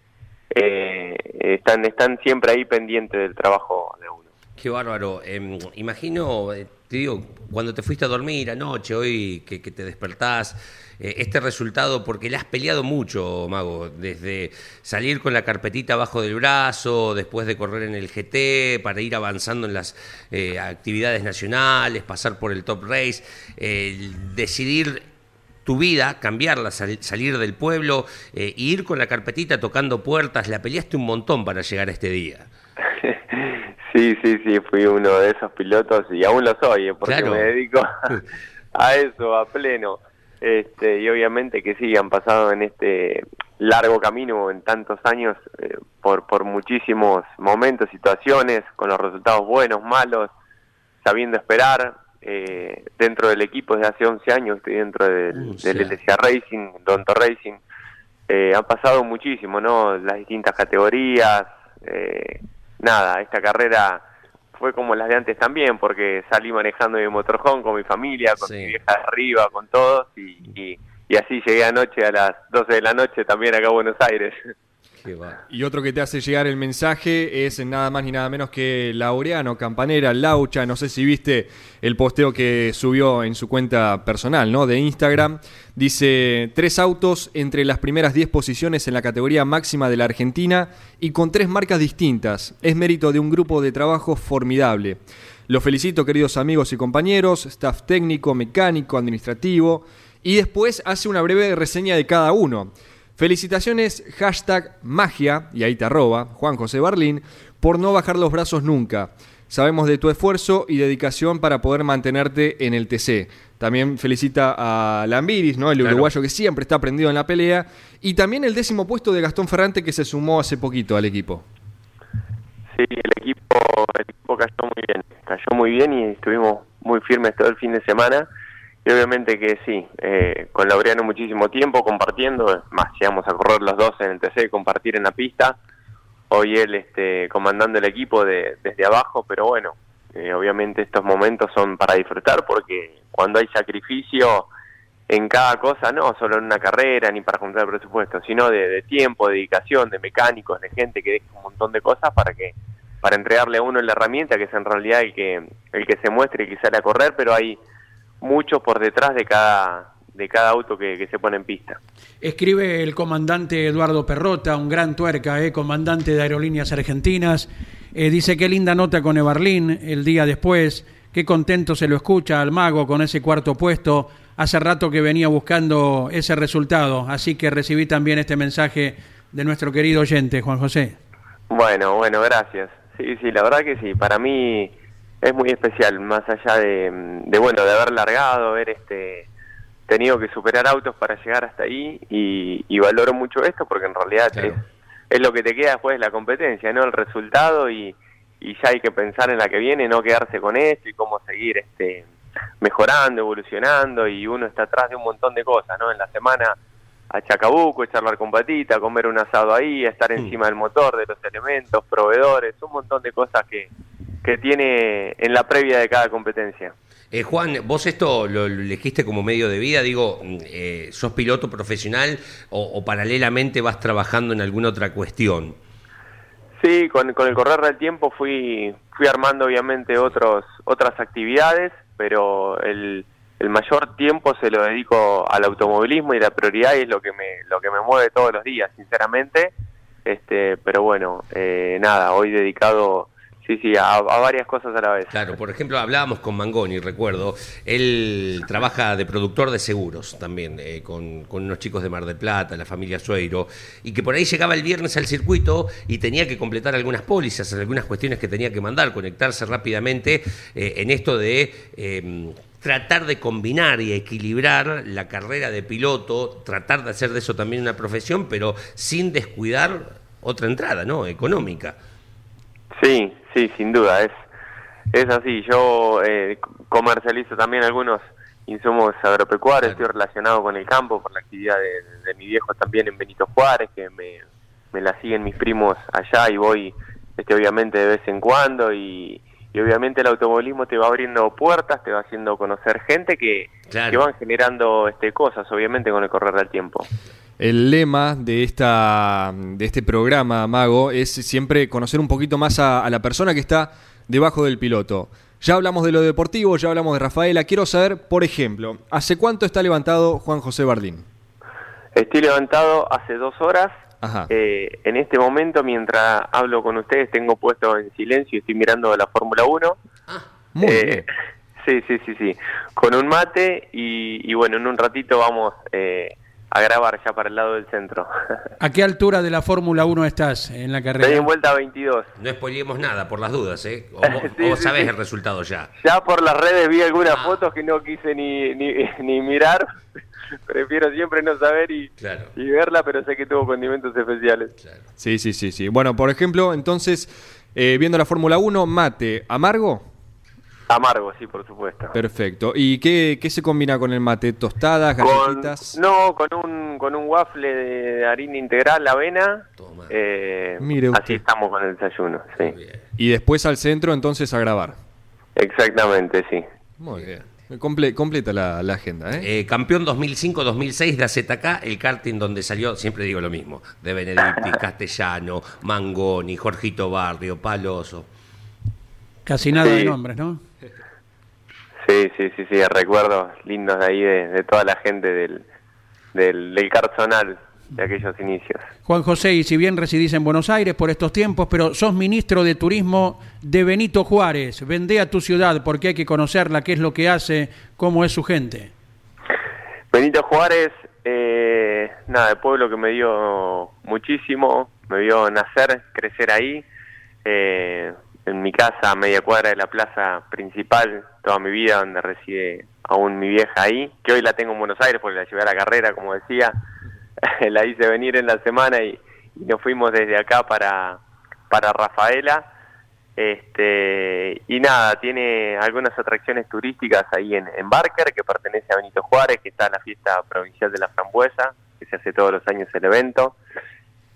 eh, están, están siempre ahí pendientes del trabajo de uno. Qué bárbaro. Em, imagino, eh, te digo, cuando te fuiste a dormir anoche, hoy que, que te despertás, eh, este resultado porque le has peleado mucho, Mago, desde salir con la carpetita abajo del brazo, después de correr en el GT, para ir avanzando en las eh, actividades nacionales, pasar por el top race, decidir tu vida, cambiarla, salir del pueblo, e ir con la carpetita tocando puertas, la peleaste un montón para llegar a este día. Sí, sí, sí, fui uno de esos pilotos y aún lo soy, porque me dedico a eso, a pleno. Este, y obviamente que sí, han pasado en este largo camino, en tantos años, eh, por, por muchísimos momentos, situaciones, con los resultados buenos, malos, sabiendo esperar. Eh, dentro del equipo desde hace 11 años, estoy dentro del, uh, del Racing, Donto Racing. Eh, han pasado muchísimo, ¿no? Las distintas categorías. nada, esta carrera fue como las de antes también, porque salí manejando mi motorhome con mi familia, con mi vieja arriba, con todos, y, y, así llegué anoche a las 12 de la noche también acá a Buenos Aires. Y otro que te hace llegar el mensaje es nada más ni nada menos que Laureano Campanera, Laucha, no sé si viste el posteo que subió en su cuenta personal, ¿no? De Instagram. Dice, tres autos entre las primeras 10 posiciones en la categoría máxima de la Argentina y con tres marcas distintas. Es mérito de un grupo de trabajo formidable. Lo felicito, queridos amigos y compañeros, staff técnico, mecánico, administrativo. Y después hace una breve reseña de cada uno. Felicitaciones, hashtag magia, y ahí te arroba, Juan José Barlín, por no bajar los brazos nunca. Sabemos de tu esfuerzo y dedicación para poder mantenerte en el TC. También felicita a Lambiris, ¿no? el uruguayo que siempre está prendido en la pelea. Y también el décimo puesto de Gastón Ferrante que se sumó hace poquito al equipo. Sí, el equipo, el equipo cayó muy bien. Cayó muy bien y estuvimos muy firmes todo el fin de semana. Y obviamente que sí, eh, con Laureano muchísimo tiempo compartiendo, más llegamos a correr los dos en el TC, compartir en la pista. Hoy él este, comandando el equipo de, desde abajo, pero bueno, Eh, obviamente estos momentos son para disfrutar porque cuando hay sacrificio en cada cosa, no solo en una carrera ni para juntar presupuesto, sino de, de tiempo, dedicación, de mecánicos, de gente que deja un montón de cosas para que para entregarle a uno la herramienta que es en realidad el que el que se muestre y que sale a correr, pero hay mucho por detrás de cada de cada auto que, que se pone en pista. Escribe el comandante Eduardo Perrota, un gran tuerca, eh, comandante de Aerolíneas Argentinas. Eh, dice qué linda nota con Eberlín el día después, qué contento se lo escucha al mago con ese cuarto puesto. Hace rato que venía buscando ese resultado, así que recibí también este mensaje de nuestro querido oyente, Juan José. Bueno, bueno, gracias. Sí, sí, la verdad que sí. Para mí es muy especial, más allá de, de bueno, de haber largado, haber este tenido que superar autos para llegar hasta ahí y, y valoro mucho esto porque en realidad Claro. es, es lo que te queda después de la competencia, ¿no? El resultado y, y ya hay que pensar en la que viene, no quedarse con esto y cómo seguir este mejorando, evolucionando y uno está atrás de un montón de cosas, ¿no? En la semana a Chacabuco, charlar con Patita, comer un asado ahí, estar encima del motor, de los elementos, proveedores, un montón de cosas que, que tiene en la previa de cada competencia. Eh, Juan, vos esto lo, lo elegiste como medio de vida, digo, mm, eh, ¿sos piloto profesional o, o paralelamente vas trabajando en alguna otra cuestión? Sí, con, con el correr del tiempo fui, fui armando obviamente otros, otras actividades, pero el, el mayor tiempo se lo dedico al automovilismo y la prioridad es lo que me, lo que me mueve todos los días, sinceramente. Este, pero bueno, eh, nada, hoy dedicado, sí, sí, a, varias cosas a la vez. Claro, por ejemplo, hablábamos con Mangoni, recuerdo, él trabaja de productor de seguros también, eh, con, con unos chicos de Mar del Plata, la familia Sueiro, y que por ahí llegaba el viernes al circuito y tenía que completar algunas pólizas, algunas cuestiones que tenía que mandar, conectarse rápidamente eh, en esto de... eh, tratar de combinar y equilibrar la carrera de piloto, tratar de hacer de eso también una profesión, pero sin descuidar otra entrada, ¿no? Económica. Sí, sí, sin duda, es, es así. Yo eh, comercializo también algunos insumos agropecuarios, estoy relacionado con el campo por la actividad de, de mi viejo también en Benito Juárez, que me, me la siguen mis primos allá y voy este, obviamente de vez en cuando y, y obviamente el automovilismo te va abriendo puertas, te va haciendo conocer gente que, Claro. que van generando este, cosas, obviamente con el correr del tiempo. El lema de, esta, de este programa, Mago, es siempre conocer un poquito más a, a la persona que está debajo del piloto. Ya hablamos de lo deportivo, ya hablamos de Rafaela. Quiero saber, por ejemplo, ¿hace cuánto está levantado Juan José Bardín? Estoy levantado hace dos horas. Ajá. Eh, en este momento, mientras hablo con ustedes, tengo puesto en silencio y estoy mirando la Fórmula 1. Muy Eh, bien. Sí, sí, sí, sí. Con un mate y, y bueno, en un ratito vamos eh, a grabar ya para el lado del centro. ¿A qué altura de la Fórmula 1 estás en la Estoy carrera? en vuelta 22. No spoilemos nada, por las dudas, ¿eh? O Sí, o vos sí, sabés sí. el resultado ya. Ya por las redes vi algunas Ah. fotos que no quise ni, ni, ni mirar. Prefiero siempre no saber y, Claro. y verla, pero sé que tuvo condimentos especiales. Sí, sí, sí, sí. Bueno, por ejemplo, entonces, eh, viendo la Fórmula 1, mate, amargo. Amargo, sí, por supuesto. Perfecto. ¿Y qué, qué se combina con el mate? ¿Tostadas, Con, galletitas? no, con un, con un waffle de harina integral, avena. Toma. Eh, Mire usted. así estamos con el desayuno, sí. Bien. Y después al centro, entonces a grabar. Exactamente, sí. Muy bien. Comple- completa la, la agenda, ¿eh? Eh, campeón 2005-2006 de AZK, el karting donde salió, siempre digo lo mismo, de Benedicti, Castellano, Mangoni, Jorgito Barrio, Paloso. Casi nada de nombres, ¿no? Sí, sí, sí, sí, recuerdos lindos de ahí de, de toda la gente del, del, del Carzonal de aquellos inicios. Juan José, y si bien residís en Buenos Aires por estos tiempos, pero sos ministro de Turismo de Benito Juárez. Vendé a tu ciudad porque hay que conocerla, qué es lo que hace, cómo es su gente. Benito Juárez, eh, nada, el pueblo que me dio muchísimo, me vio nacer, crecer ahí. Eh, en mi casa, a media cuadra de la plaza principal, toda mi vida, donde reside aún mi vieja ahí, que hoy la tengo en Buenos Aires porque la llevé a la carrera, como decía. la hice venir en la semana y, nos fuimos desde acá para, para Rafaela. Este, y nada, tiene algunas atracciones turísticas ahí en, en Barker, que pertenece a Benito Juárez, que está la fiesta provincial de la frambuesa, que se hace todos los años el evento.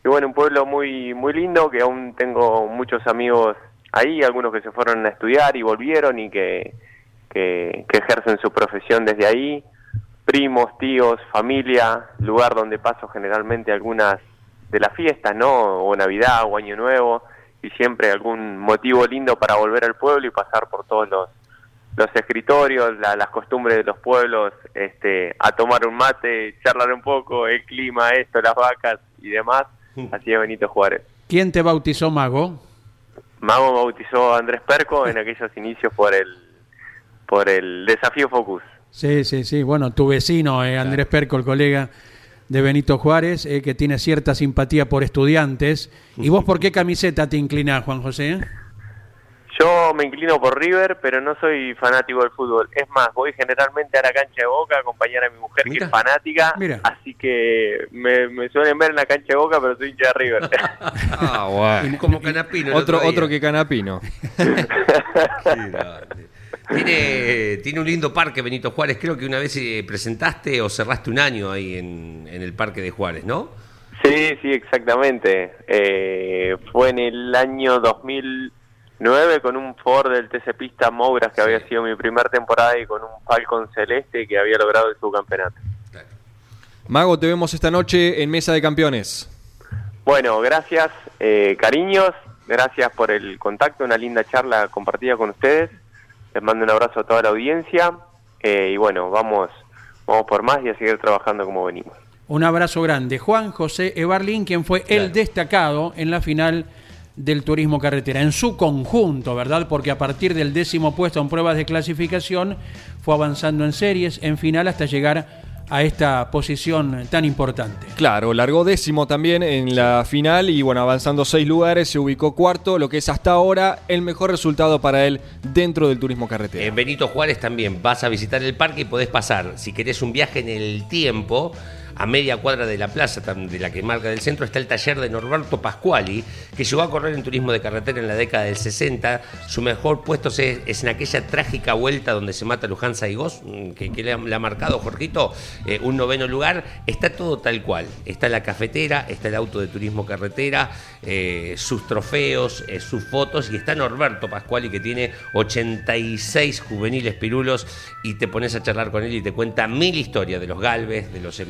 Y bueno, un pueblo muy, muy lindo, que aún tengo muchos amigos ahí, algunos que se fueron a estudiar y volvieron y que, que, que ejercen su profesión desde ahí, primos, tíos, familia, lugar donde paso generalmente algunas de las fiestas, ¿no? O Navidad o Año Nuevo, y siempre algún motivo lindo para volver al pueblo y pasar por todos los, los escritorios, la- las costumbres de los pueblos, este, a tomar un mate, charlar un poco, el clima, esto, las vacas y demás. Así es Benito Juárez. ¿Quién te bautizó Mago? Mago bautizó a Andrés Perco en aquellos inicios por el por el desafío Focus. Sí, sí, sí. Bueno, tu vecino, eh, Andrés Perco, el colega de Benito Juárez, eh, que tiene cierta simpatía por estudiantes. ¿Y vos por qué camiseta te inclinás, Juan José? Yo me inclino por River, pero no soy fanático del fútbol. Es más, voy generalmente a la cancha de Boca a acompañar a mi mujer que es fanática, Mira. así que me, me suelen ver en la cancha de Boca, pero soy hincha de River. Ah. Como Canapino. Otro, otro que Canapino. Tiene, tiene un lindo parque, Benito Juárez. Creo que una vez eh, presentaste o cerraste un año ahí en, en el parque de Juárez, ¿no? Sí, sí, exactamente. Eh, fue en el año 2009 con un Ford del TC Pista Mogras que había sido mi primera temporada y con un Falcon Celeste que había logrado el subcampeonato. Mago, te vemos esta noche en Mesa de Campeones. Bueno, gracias, eh, cariños, gracias por el contacto, una linda charla compartida con ustedes. Les mando un abrazo a toda la audiencia eh, y bueno, vamos, vamos por más y a seguir trabajando como venimos. Un abrazo grande. Juan José Ebarlín, quien fue el destacado en la final del turismo carretera, en su conjunto, ¿verdad? Porque a partir del décimo puesto en pruebas de clasificación fue avanzando en series, en final, hasta llegar a esta posición tan importante. Claro, largó décimo también en la final y bueno, avanzando seis lugares, se ubicó cuarto, lo que es hasta ahora el mejor resultado para él dentro del turismo carretera. En Benito Juárez también vas a visitar el parque y podés pasar, si querés un viaje en el tiempo, a media cuadra de la plaza de la que marca del centro está el taller de Norberto Pascuali, que llegó a correr en turismo de carretera en la década del 60. Su mejor puesto es en aquella trágica vuelta donde se mata Luján Saigós, mm, que, que le, ha, marcado Jorgito, eh, un noveno lugar. Está todo tal cual. Está la cafetera, está el auto de turismo carretera, eh, sus trofeos, eh, sus fotos, y está Norberto Pascuali, que tiene 86 juveniles pirulos, y te pones a charlar con él y te cuenta mil historias de los Galvez, de los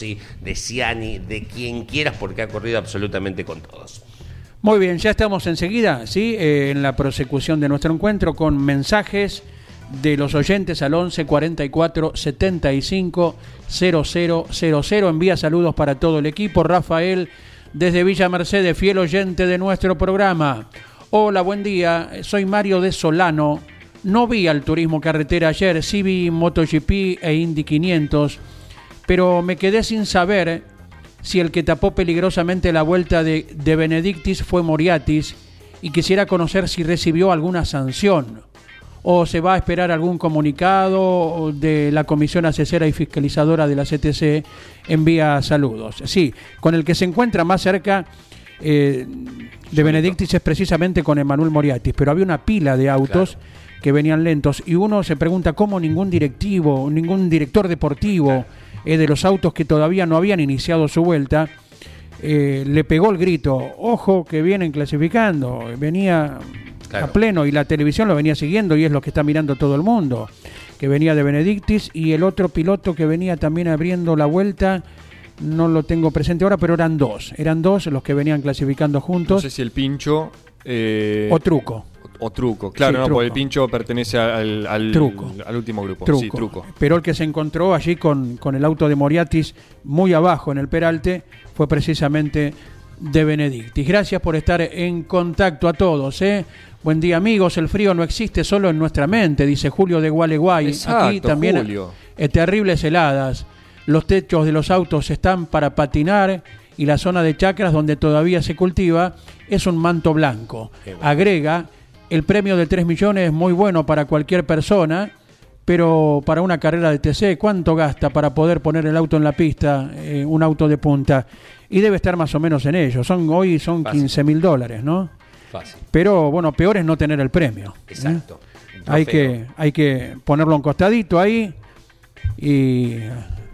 De Ciani, de quien quieras, porque ha corrido absolutamente con todos. Muy bien, ya estamos enseguida, ¿sí? Eh, en la prosecución de nuestro encuentro con mensajes de los oyentes al 11 44 75 0000. Envía saludos para todo el equipo. Rafael, desde Villa Mercedes, fiel oyente de nuestro programa. Hola, buen día. Soy Mario de Solano. No vi al turismo carretera ayer, sí vi MotoGP e Indy 500, pero me quedé sin saber si el que tapó peligrosamente la vuelta de, de Benedictis fue Moriatis y quisiera conocer si recibió alguna sanción o se va a esperar algún comunicado de la Comisión Asesora y Fiscalizadora de la CTC envía saludos. Sí, con el que se encuentra más cerca eh, de Benedictis es precisamente con Emanuel Moriatis, pero había una pila de autos que venían lentos y uno se pregunta cómo ningún directivo, ningún director deportivo eh, de los autos que todavía no habían iniciado su vuelta, eh, le pegó el grito, ojo que vienen clasificando, venía Claro. a pleno y la televisión lo venía siguiendo y es lo que está mirando todo el mundo, que venía de Benedictis y el otro piloto que venía también abriendo la vuelta, no lo tengo presente ahora, pero eran dos, eran dos los que venían clasificando No juntos, sé si el pincho... eh, o truco. O truco. Claro, Sí, no, truco. porque el pincho pertenece al, al, Truco. al último grupo. truco. Sí, truco. Pero el que se encontró allí con, con el auto de Moriatis muy abajo en el Peralte fue precisamente de Benedictis. Gracias por estar en contacto a todos. ¿eh? Buen día amigos, el frío no existe solo en nuestra mente, dice Julio de Gualeguay. Exacto, Aquí también Julio. eh, terribles heladas. Los techos de los autos están para patinar y la zona de chacras donde todavía se cultiva es un manto blanco. Agrega, el premio de 3 millones es muy bueno para cualquier persona, pero para una carrera de TC, ¿cuánto gasta para poder poner el auto en la pista, eh, un auto de punta? Y debe estar más o menos en ello. Son, hoy son Fácil. 15 mil dólares, ¿no? Fácil. Pero bueno, peor es no tener el premio. ¿eh? Exacto. Hay que, hay que ponerlo un costadito ahí y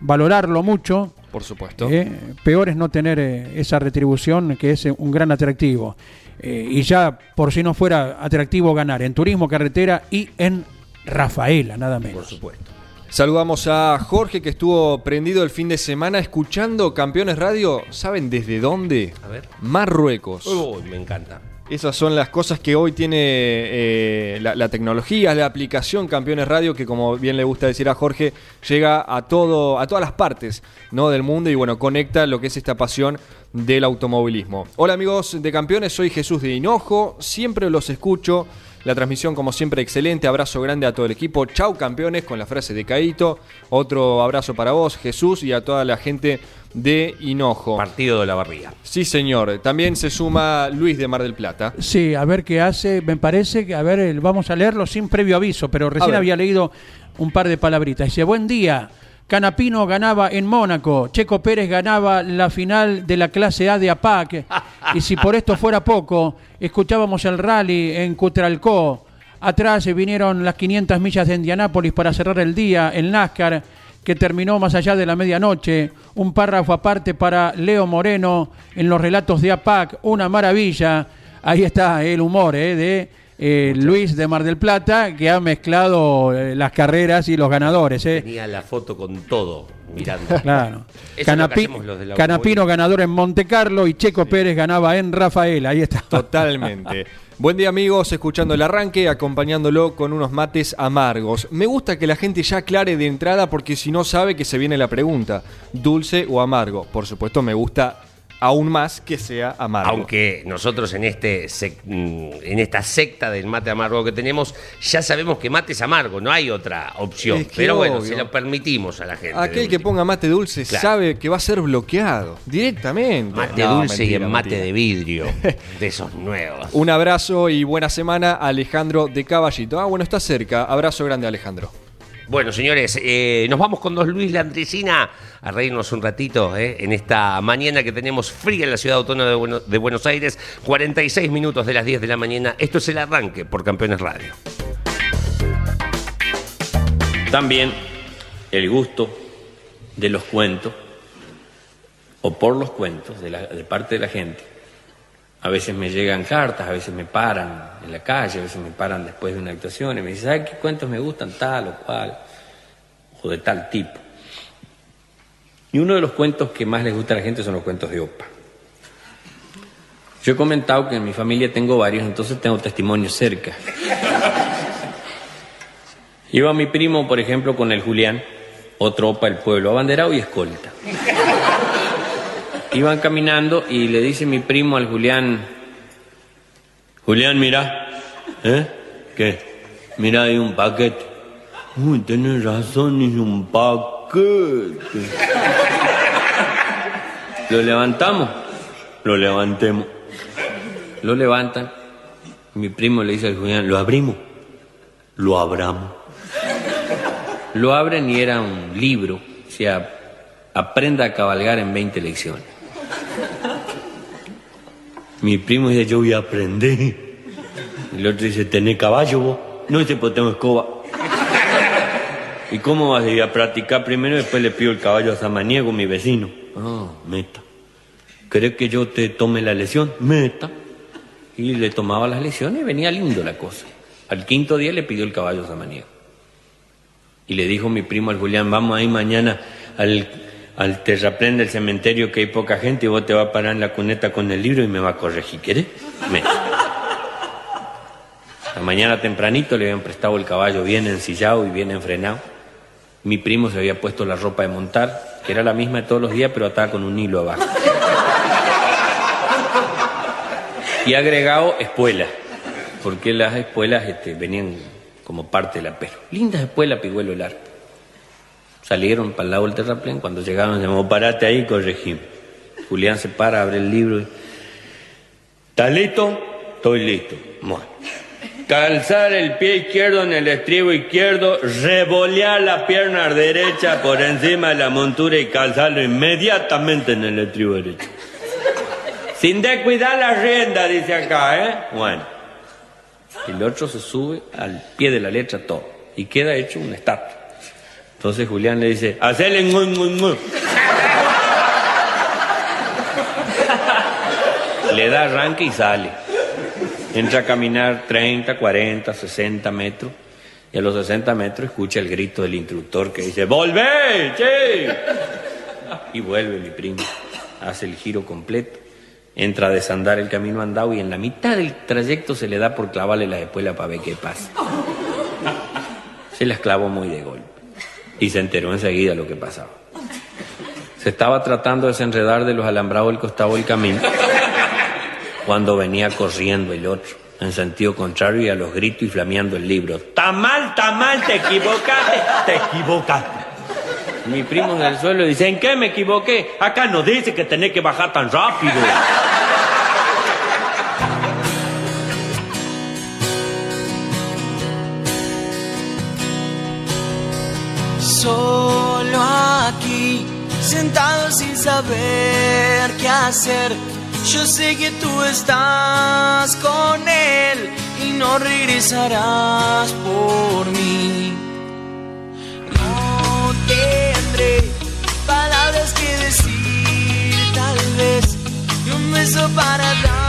valorarlo mucho Por supuesto. Eh, peor es no tener eh, esa retribución que es un gran atractivo. Eh, y ya por si no fuera atractivo ganar en turismo, carretera y en Rafaela, nada menos. Por supuesto. Saludamos a Jorge que estuvo prendido el fin de semana escuchando Campeones Radio. ¿Saben desde dónde? A ver. Marruecos. Uy, me encanta. Esas son las cosas que hoy tiene eh, la, la tecnología, la aplicación Campeones Radio, que como bien le gusta decir a Jorge, llega a todo, a todas las partes ¿no? del mundo y bueno, conecta lo que es esta pasión del automovilismo. Hola amigos de Campeones, soy Jesús de Hinojo, siempre los escucho. La transmisión, como siempre, excelente. Abrazo grande a todo el equipo. Chau, campeones, con la frase de Caito. Otro abrazo para vos, Jesús, y a toda la gente de Hinojo. Partido de la barriga. Sí, señor. También se suma Luis de Mar del Plata. Sí, a ver qué hace. Me parece que, a ver, el- vamos a leerlo sin previo aviso, pero recién había leído un par de palabritas. Dice, buen día. Canapino ganaba en Mónaco, Checo Pérez ganaba la final de la clase A de APAC, y si por esto fuera poco, escuchábamos el rally en Cutralcó, atrás vinieron las 500 millas de Indianápolis para cerrar el día, el NASCAR, que terminó más allá de la medianoche, un párrafo aparte para Leo Moreno en los relatos de APAC, una maravilla, ahí está el humor eh, de eh, Luis de Mar del Plata, que ha mezclado eh, las carreras y los ganadores. eh. Tenía la foto con todo mirando. Claro. Canapi- Canapino ganador en Monte Carlo y Checo Pérez ganaba en Rafaela. Ahí está. Totalmente. Buen día amigos, escuchando el arranque, acompañándolo con unos mates amargos. Me gusta que la gente ya aclare de entrada porque si no sabe que se viene la pregunta, dulce o amargo. Por supuesto me gusta aún más que sea amargo. Aunque nosotros en este mm, en esta secta del mate amargo que tenemos, ya sabemos que mate es amargo, no hay otra opción. Es que Pero bueno, obvio. se lo permitimos a la gente. Aquel que ponga mate dulce Claro. sabe que va a ser bloqueado directamente. Mate No, dulce y en mate mentira. de vidrio, de esos nuevos. Un abrazo y buena semana Alejandro de Caballito. Ah, bueno, está cerca. Abrazo grande Alejandro. Bueno, señores, eh, nos vamos con Don Luis Landricina a reírnos un ratito eh, en esta mañana que tenemos fría en la ciudad autónoma de, de Buenos Aires, 46 minutos de las 10 de la mañana. Esto es el arranque por Campeones Radio. También el gusto de los cuentos, o por los cuentos de, la- de parte de la gente. A veces me llegan cartas, a veces me paran en la calle, a veces me paran después de una actuación y me dicen, ¿sabes qué cuentos me gustan? Tal o cual, o de tal tipo. Y uno de los cuentos que más les gusta a la gente son los cuentos de OPA. Yo he comentado que en mi familia tengo varios, entonces tengo testimonios cerca. Iba mi primo, por ejemplo, con el Julián, otro opa del pueblo, abanderado y escolta. Iban caminando y le dice mi primo al Julián, Julián, mira, ¿eh? ¿Qué? Mira, hay un paquete. Uy, tenés razón, es un paquete. ¿Lo levantamos? Lo levantemos. Lo levantan. Mi primo le dice al Julián, ¿lo abrimos? Lo abramos. Lo abren y era un libro, o sea, aprenda a cabalgar en 20 lecciones. Mi primo dice, yo voy a aprender. El otro dice, ¿tenés caballo vos? No, dice, pues tengo escoba. ¿Y cómo vas a ir a practicar primero y después le pido el caballo a Samaniego, mi vecino? Ah, meta. ¿Querés que yo te tome la lección? Meta. Y le tomaba las lecciones y venía lindo la cosa. Al quinto día le pidió el caballo a Samaniego. Y le dijo mi primo al Julián, vamos ahí mañana al, al terraplén del cementerio que hay poca gente y vos te vas a parar en la cuneta con el libro y me va a corregir, ¿querés? Me. La mañana tempranito le habían prestado el caballo bien ensillado y bien enfrenado. Mi primo se había puesto la ropa de montar, que era la misma de todos los días, pero atada con un hilo abajo. Y agregado espuelas, porque las espuelas este, venían como parte del apero. Lindas espuelas, pigüelo largo. Salieron para el lado del terraplén, cuando llegaron, llamó, parate ahí, corregimos. Julián se para, abre el libro. ¿Estás listo? Estoy listo. Bueno. Calzar el pie izquierdo en el estribo izquierdo, revolear la pierna derecha por encima de la montura y calzarlo inmediatamente en el estribo derecho. Sin descuidar la rienda, dice acá, ¿eh? Bueno. El otro se sube al pie de la letra todo. Y queda hecho un estatua. Entonces Julián le dice, hacele muy, muy, muy. Le da arranque y sale. Entra a caminar 30, 40, 60 metros. Y a los 60 metros escucha el grito del instructor que dice, ¡Volvé! Che! Y vuelve mi primo. Hace el giro completo. Entra a desandar el camino andado y en la mitad del trayecto se le da por clavarle la espuela para ver qué pasa. Se las clavó muy de golpe. Y se enteró enseguida lo que pasaba. Se estaba tratando de desenredar de los alambrados del costado del camino cuando venía corriendo el otro, en sentido contrario y a los gritos y flameando el libro. ¡Está mal, está mal, te equivocaste! ¡Te equivocaste! Mi primo en el suelo dice, ¿en qué me equivoqué? Acá no dice que tenés que bajar tan rápido. Solo aquí, sentado sin saber qué hacer. Yo sé que tú estás con él y no regresarás por mí. No tendré palabras que decir, tal vez, y un beso para darte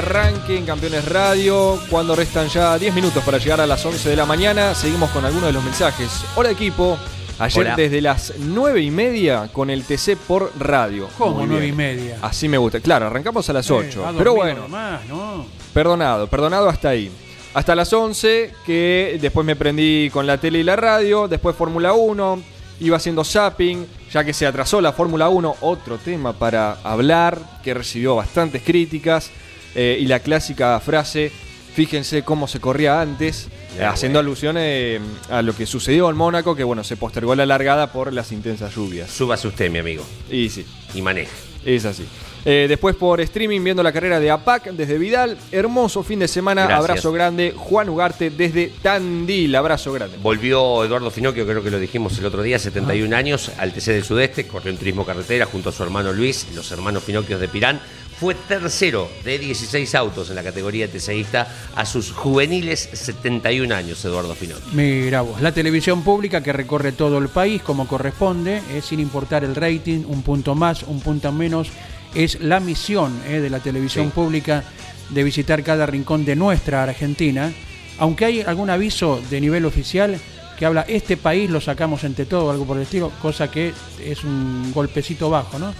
arranque en Campeones Radio. Cuando restan ya 10 minutos para llegar a las 11 de la mañana, seguimos con algunos de los mensajes. Hola equipo. Ayer Hola. desde las 9 y media con el TC por radio. ¿Cómo Muy nueve bien. y media? Así me gusta. Claro, arrancamos a las Eh, 8. ha pero bueno, nomás, ¿no? perdonado, perdonado hasta ahí. Hasta las 11, que después me prendí con la tele y la radio, después Fórmula 1, iba haciendo zapping, ya que se atrasó la Fórmula 1, otro tema para hablar, que recibió bastantes críticas, eh, y la clásica frase, fíjense cómo se corría antes, haciendo alusión eh, a lo que sucedió en Mónaco, que bueno, se postergó la largada por las intensas lluvias. Súbase usted, mi amigo, Y sí, y maneje. es así. Eh, después por streaming viendo la carrera de APAC desde Vidal. Hermoso fin de semana. Gracias. Abrazo grande. Juan Ugarte desde Tandil. Abrazo grande. Volvió Eduardo Finocchio, creo que lo dijimos el otro día, 71 años, al TC del Sudeste, corrió en turismo carretera junto a su hermano Luis, los hermanos Finocchios de Pirán. Fue tercero de 16 autos en la categoría TCista a sus juveniles 71 años, Eduardo Finocchio. Mira vos, la televisión pública que recorre todo el país como corresponde, eh, sin importar el rating, un punto más, un punto menos, es la misión eh, de la televisión Sí. pública de visitar cada rincón de nuestra Argentina, aunque hay algún aviso de nivel oficial que habla este país lo sacamos entre todo, algo por el estilo, cosa que es un golpecito bajo, ¿no?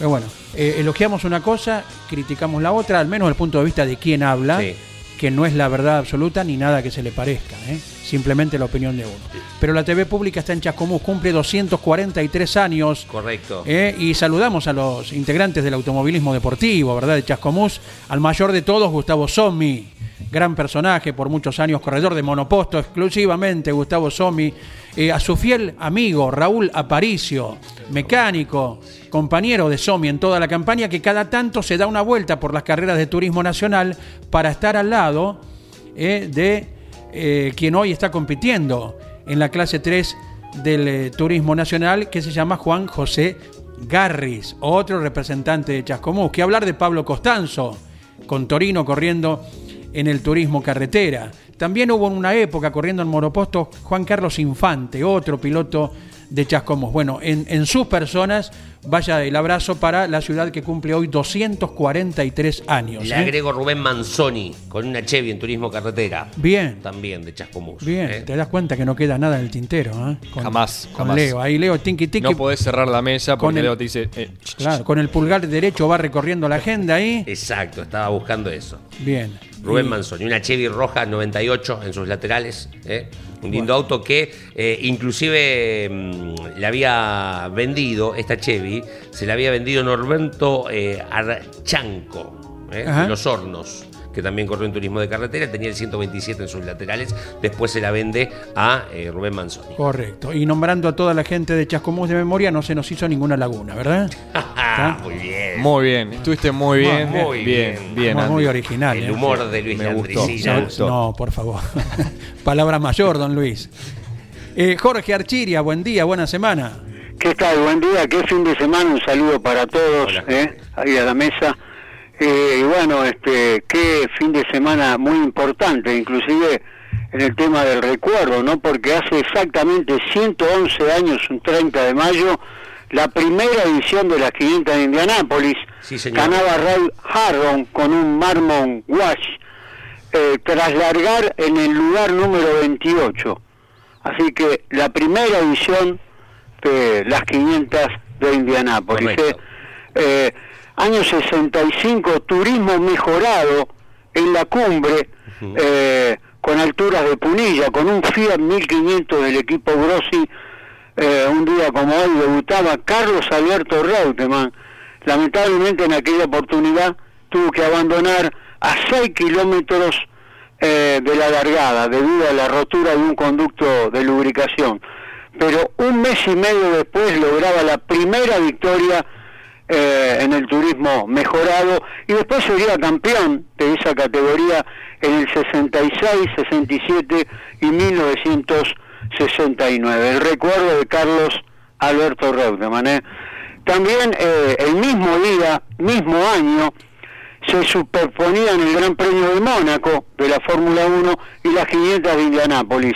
Pero bueno, eh, elogiamos una cosa, criticamos la otra, al menos desde el punto de vista de quién habla Sí. que no es la verdad absoluta ni nada que se le parezca, ¿eh? Simplemente la opinión de uno. Pero la TV pública está en Chascomús, cumple 243 años. Correcto. ¿eh? Y saludamos a los integrantes del automovilismo deportivo, ¿verdad? De Chascomús, al mayor de todos, Gustavo Somi, gran personaje, por muchos años corredor de monoposto exclusivamente, Gustavo Somi, eh, a su fiel amigo Raúl Aparicio, mecánico, compañero de Somi en toda la campaña, que cada tanto se da una vuelta por las carreras de turismo nacional para estar al lado eh, de eh, quien hoy está compitiendo en la clase 3 del eh, turismo nacional, que se llama Juan José Garris, otro representante de Chascomús. Que hablar de Pablo Costanzo, con Torino corriendo en el turismo carretera. También hubo en una época corriendo en monoposto Juan Carlos Infante, otro piloto de Chascomús. Bueno, en, en sus personas vaya el abrazo para la ciudad que cumple hoy 243 años. Le ¿eh? agrego Rubén Manzoni con una Chevy en turismo carretera. Bien. También de Chascomús. Bien, ¿eh? te das cuenta que no queda nada en el tintero, ¿eh? Con- Jamás, Con jamás. Leo, ahí Leo, tinky tinky. No podés cerrar la mesa Con porque el- Leo te dice. eh, Claro, con el pulgar derecho va recorriendo la agenda ahí. Exacto, estaba buscando eso. Bien. Rubén Y- Manzoni, una Chevy roja 98 en sus laterales, ¿eh? un lindo auto que eh, inclusive mm, le había vendido, esta Chevy, se la había vendido Norberto eh, Archanco, ¿eh? De Los Hornos, que también corrió en turismo de carretera, tenía el 127 en sus laterales, después se la vende a eh, Rubén Manzoni. Correcto. Y nombrando a toda la gente de Chascomús de memoria, no se nos hizo ninguna laguna, ¿verdad? muy bien. Muy bien, estuviste muy bien. Muy bien, bien. bien. Muy original. El ¿eh? humor de Luis Me gustó. Landricina. Me gustó. No, por favor. Palabra mayor, don Luis. Eh, Jorge Archiria, buen día, buena semana. ¿Qué tal? Buen día, qué fin de semana, un saludo para todos. ¿eh? ahí a la mesa. Eh, y bueno, este, qué fin de semana muy importante, inclusive en el tema del recuerdo, ¿no? Porque hace exactamente 111 años, un 30 de mayo, la primera edición de las 500 de Indianápolis, Sí, ganaba Ray Harron con un Marmon Wash, eh, tras largar en el lugar número 28. Así que la primera edición de las 500 de Indianápolis. Correcto. eh. Año 65, turismo mejorado en la cumbre, eh, con alturas de punilla, con un Fiat 1500 del equipo Grossi. eh, un día como hoy debutaba Carlos Alberto Reutemann. Lamentablemente en aquella oportunidad tuvo que abandonar a 6 kilómetros eh, de la largada debido a la rotura de un conducto de lubricación. Pero un mes y medio después lograba la primera victoria eh, en el turismo mejorado y después sería campeón de esa categoría en el 66, 67 y 1969. El recuerdo de Carlos Alberto Reutemann. ¿eh? También eh, el mismo día, mismo año, se superponían el Gran Premio de Mónaco de la Fórmula 1 y las 500 de Indianápolis.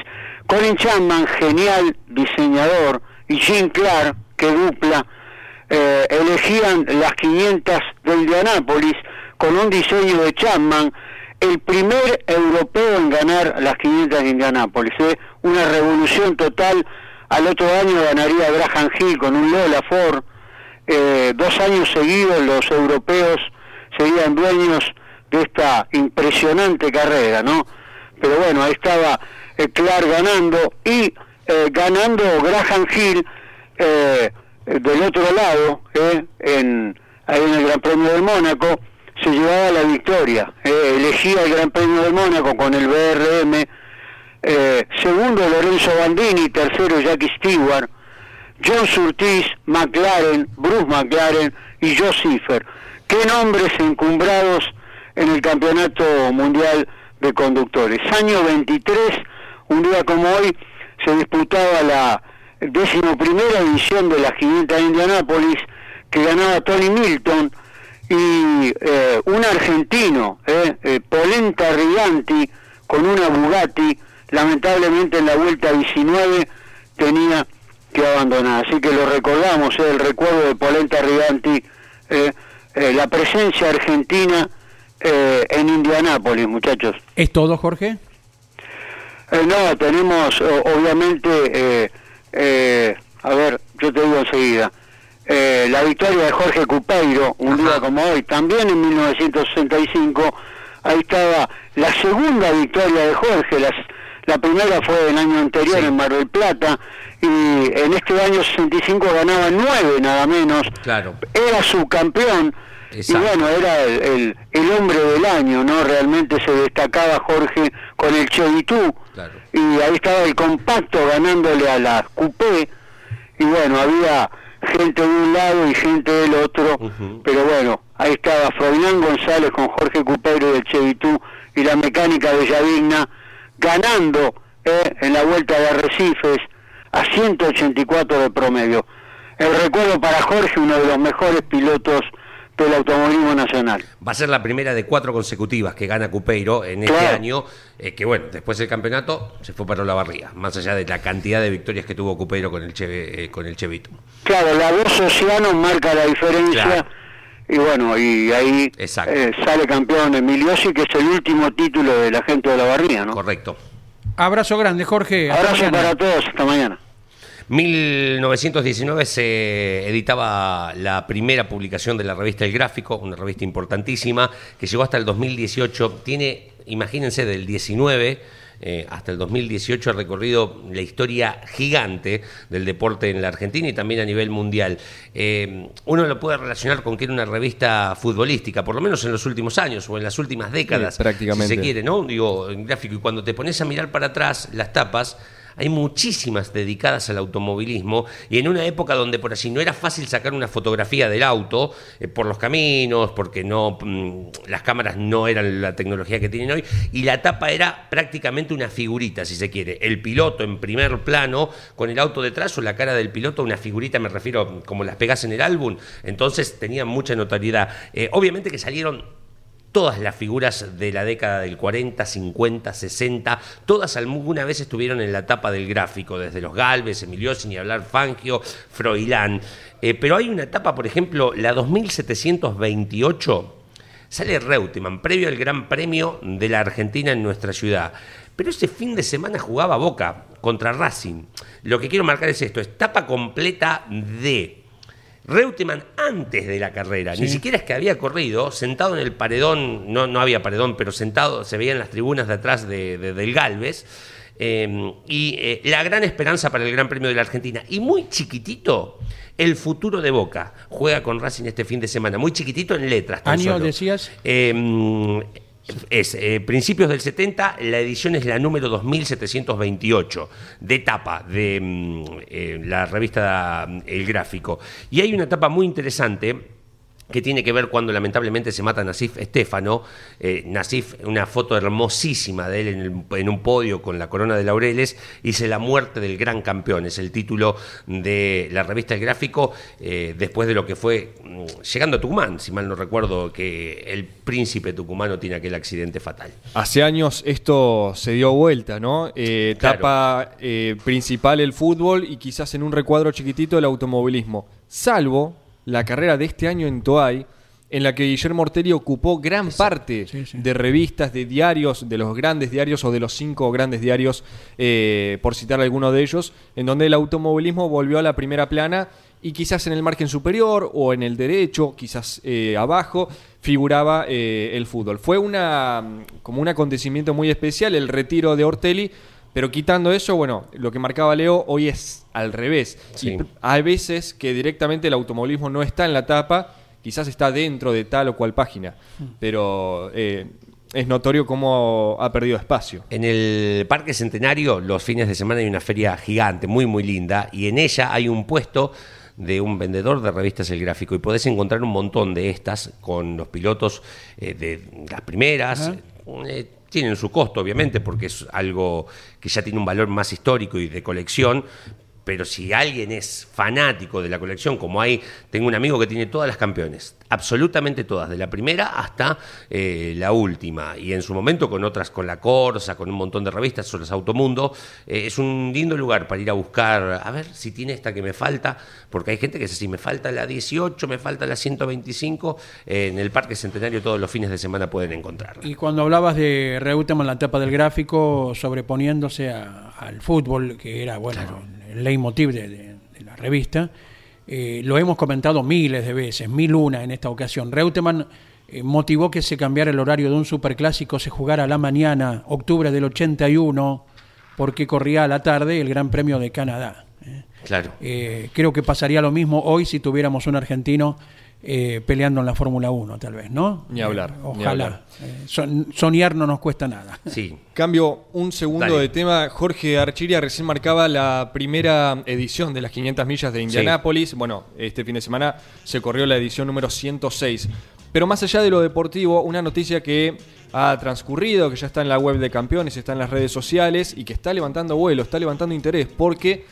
Colin Chapman, genial diseñador, y Jim Clark, que dupla, eh, elegían las 500 de Indianápolis con un diseño de Chapman, el primer europeo en ganar las 500 de Indianápolis. ¿eh? Una revolución total. Al otro año ganaría Graham Hill con un Lola Ford. Eh, dos años seguidos los europeos serían dueños de esta impresionante carrera, ¿no? Pero bueno, ahí estaba Clark ganando y ganando Graham Hill eh, del otro lado, eh, en, ahí en el Gran Premio de Mónaco, se llevaba la victoria. eh, elegía el Gran Premio de Mónaco con el BRM, eh, segundo Lorenzo Bandini, tercero Jackie Stewart, John Surtees, McLaren, Bruce McLaren y Joe Cipher. ¿Qué nombres encumbrados en el Campeonato Mundial de Conductores? Año 23, un día como hoy, se disputaba la decimoprimera edición de las 500 de Indianápolis, que ganaba Tony Milton, y eh, un argentino, eh, eh, Polenta Riganti, con una Bugatti, lamentablemente en la vuelta 19 tenía que abandonar. Así que lo recordamos, eh, el recuerdo de Polenta Riganti, eh, la presencia argentina eh, en Indianápolis, muchachos. ¿Es todo, Jorge? No, tenemos obviamente, eh, a ver, yo te digo enseguida, eh, la victoria de Jorge Cupeiro, un día como hoy, también en 1965, ahí estaba la segunda victoria de Jorge, las- la primera fue el año anterior Sí. en Mar del Plata, y en este año 65 ganaba nueve nada menos, Claro. era subcampeón, y Exacto. bueno, era el, el- el hombre del año, ¿no? Realmente se destacaba Jorge con el Chevitú. Y ahí estaba el compacto ganándole a la Coupé, y bueno, había gente de un lado y gente del otro, pero bueno, ahí estaba Froilán González con Jorge Cupero del Chevitú y la mecánica de Yavigna ganando eh, en la vuelta de Arrecifes a 184 de promedio. El recuerdo para Jorge, uno de los mejores pilotos del automovilismo nacional. Va a ser la primera de cuatro consecutivas que gana Cupeiro en este Claro. año, eh, que bueno, después del campeonato se fue para la barriga, más allá de la cantidad de victorias que tuvo Cupeiro con el Cheve, eh, con el Chevito. Claro, la voz Oceano marca la diferencia. Claro. Y bueno, y ahí eh, sale campeón Emiliosi, que es el último título de la gente de la Barría, ¿no? Correcto. Abrazo grande, Jorge. Abrazo para todos, hasta mañana. 1919 se editaba la primera publicación de la revista El Gráfico, una revista importantísima, que llegó hasta el 2018. Tiene, imagínense, del 19 eh, hasta el 2018 ha recorrido la historia gigante del deporte en la Argentina y también a nivel mundial. Eh, uno lo puede relacionar con que era una revista futbolística, por lo menos en los últimos años o en las últimas décadas, Sí, prácticamente. si se quiere, ¿no? Digo, en gráfico, y cuando te pones a mirar para atrás las tapas, hay muchísimas dedicadas al automovilismo y en una época donde por allí no era fácil sacar una fotografía del auto eh, por los caminos, porque no mm, las cámaras no eran la tecnología que tienen hoy y la tapa era prácticamente una figurita, si se quiere, el piloto en primer plano con el auto detrás o la cara del piloto, una figurita, me refiero como las pegas en el álbum, entonces tenían mucha notoriedad. Eh, obviamente que salieron todas las figuras de la década del 40, 50, 60, todas alguna vez estuvieron en la tapa del gráfico, desde los Galvez, Emiliosi, ni hablar Fangio, Froilán. Eh, pero hay una etapa, por ejemplo, la 2728, sale Reutemann, previo al Gran Premio de la Argentina en nuestra ciudad. Pero ese fin de semana jugaba Boca contra Racing. Lo que quiero marcar es esto, es tapa completa de Reutemann antes de la carrera, ni siquiera es que había corrido, sentado en el paredón, no, no había paredón, pero sentado, se veía en las tribunas de atrás de, de- del Galvez, eh, y eh, la gran esperanza para el Gran Premio de la Argentina. Y muy chiquitito, el futuro de Boca. Juega con Racing este fin de semana, muy chiquitito en letras. Año, solo. decías. Eh, es eh, principios del 70, la edición es la número 2728, de tapa de mm, eh, la revista mm, El Gráfico. Y hay una etapa muy interesante que tiene que ver cuando lamentablemente se mata Nasif Estefano. Eh, Nasif, una foto hermosísima de él en, el- en un podio con la corona de laureles, dice La muerte del gran campeón, es el título de la revista El Gráfico, eh, después de lo que fue mm, llegando a Tucumán, si mal no recuerdo, que el príncipe tucumano tiene aquel accidente fatal. Hace años esto se dio vuelta, ¿no? Eh. Etapa eh, principal el fútbol y quizás en un recuadro chiquitito el automovilismo. Salvo la carrera de este año en Toay, en la que Guillermo Ortelli ocupó gran parte sí, sí. de revistas, de diarios, de los grandes diarios o de los cinco grandes diarios, eh, por citar alguno de ellos, en donde el automovilismo volvió a la primera plana y quizás en el margen superior o en el derecho, quizás eh, abajo, figuraba eh, el fútbol. Fue una como un acontecimiento muy especial el retiro de Ortelli, pero quitando eso, bueno, lo que marcaba Leo hoy es al revés. Sí. Y hay veces que directamente el automovilismo no está en la tapa, quizás está dentro de tal o cual página, pero eh, es notorio cómo ha perdido espacio. En el Parque Centenario, los fines de semana hay una feria gigante, muy, muy linda, y en ella hay un puesto de un vendedor de revistas El Gráfico y podés encontrar un montón de estas con los pilotos eh, de las primeras. Eh, tienen su costo, obviamente, porque es algo que ya tiene un valor más histórico y de colección. Pero si alguien es fanático de la colección, como hay, tengo un amigo que tiene todas las campeones, absolutamente todas, de la primera hasta eh, la última, y en su momento con otras, con la Corsa, con un montón de revistas, sobre Automundo, eh, es un lindo lugar para ir a buscar, a ver si tiene esta que me falta, porque hay gente que es así, me falta la 18, me falta la 125, eh, en el Parque Centenario todos los fines de semana pueden encontrar. Y cuando hablabas de Reutemann, la tapa del gráfico, sobreponiéndose a- al fútbol, que era bueno el leitmotiv de, de- de la revista, eh, lo hemos comentado miles de veces, mil una en esta ocasión. Reutemann eh, motivó que se cambiara el horario de un superclásico, se jugara a la mañana, octubre del 81, porque corría a la tarde el Gran Premio de Canadá. eh. Claro. Creo que pasaría lo mismo hoy si tuviéramos un argentino eh, peleando en la Fórmula 1, tal vez, ¿no? Ni hablar, Eh, ni ojalá. hablar. Eh, son- soñar no nos cuesta nada. Sí, Cambio un segundo Dale. de tema. Jorge Archiria recién marcaba la primera edición de las 500 millas de Indianápolis. Bueno, este fin de semana se corrió la edición número 106. Pero más allá de lo deportivo, una noticia que ha transcurrido, que ya está en la web de campeones, está en las redes sociales y que está levantando vuelo, está levantando interés, porque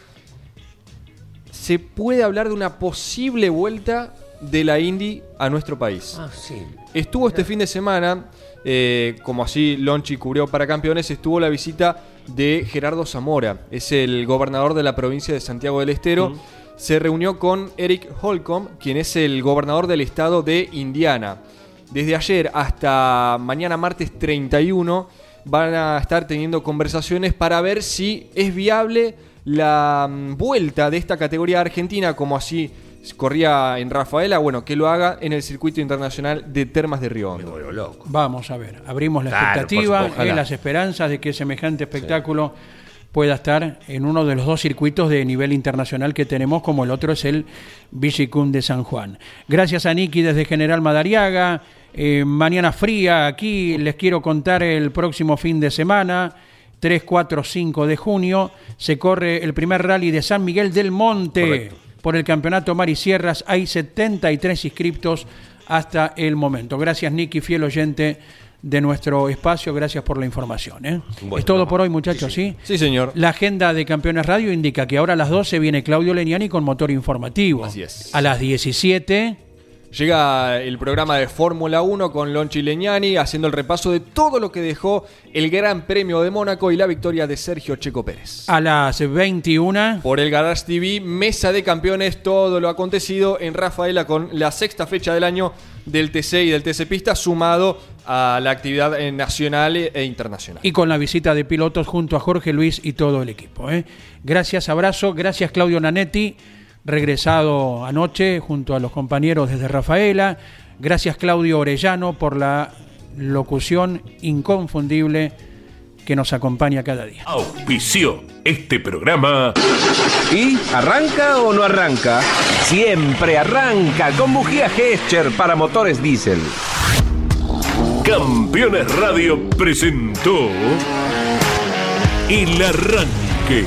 se puede hablar de una posible vuelta de la Indy a nuestro país. ah, sí. Estuvo este fin de semana, eh, como así Lonchi cubrió para campeones, estuvo la visita de Gerardo Zamora, es el gobernador de la provincia de Santiago del Estero. Se reunió con Eric Holcomb, quien es el gobernador del estado de Indiana. Desde ayer hasta mañana martes 31 van a estar teniendo conversaciones para ver si es viable la mm, vuelta de esta categoría argentina, como así corría en Rafaela, bueno, que lo haga en el circuito internacional de Termas de Río Hondo. Vamos a ver, abrimos la Claro, expectativa, eh, las esperanzas de que semejante espectáculo pueda estar en uno de los dos circuitos de nivel internacional que tenemos, como el otro es el Bicicum de San Juan. Gracias a Niki desde General Madariaga. Eh, mañana fría aquí, les quiero contar el próximo fin de semana. 3, 4, 5 de junio se corre el primer rally de San Miguel del Monte por el campeonato Mar y Sierras. Hay 73 inscriptos hasta el momento. Gracias, Nicky, fiel oyente de nuestro espacio. Gracias por la información. ¿eh? Bueno, es todo por hoy, muchachos, ¿sí? Sí, señor. La agenda de Campeones Radio indica que ahora a las 12 viene Claudio Leniani con motor informativo. Así es. A las 17 Llega el programa de Fórmula 1 con Lonchi Leñani haciendo el repaso de todo lo que dejó el Gran Premio de Mónaco y la victoria de Sergio Checo Pérez. a las 21 Por el Garage TV, mesa de campeones, todo lo acontecido en Rafaela con la sexta fecha del año del TC y del TC Pista, sumado a la actividad nacional e internacional. y con la visita de pilotos junto a Jorge Luis y todo el equipo. ¿eh? Gracias, abrazo. Gracias, Claudio Nanetti, regresado anoche junto a los compañeros desde Rafaela. Gracias, Claudio Orellano, por la locución inconfundible que nos acompaña cada día. Auspició este programa ¿Y arranca o no arranca? Siempre arranca con bujía Gescher para motores diésel. Campeones Radio presentó El Arranque.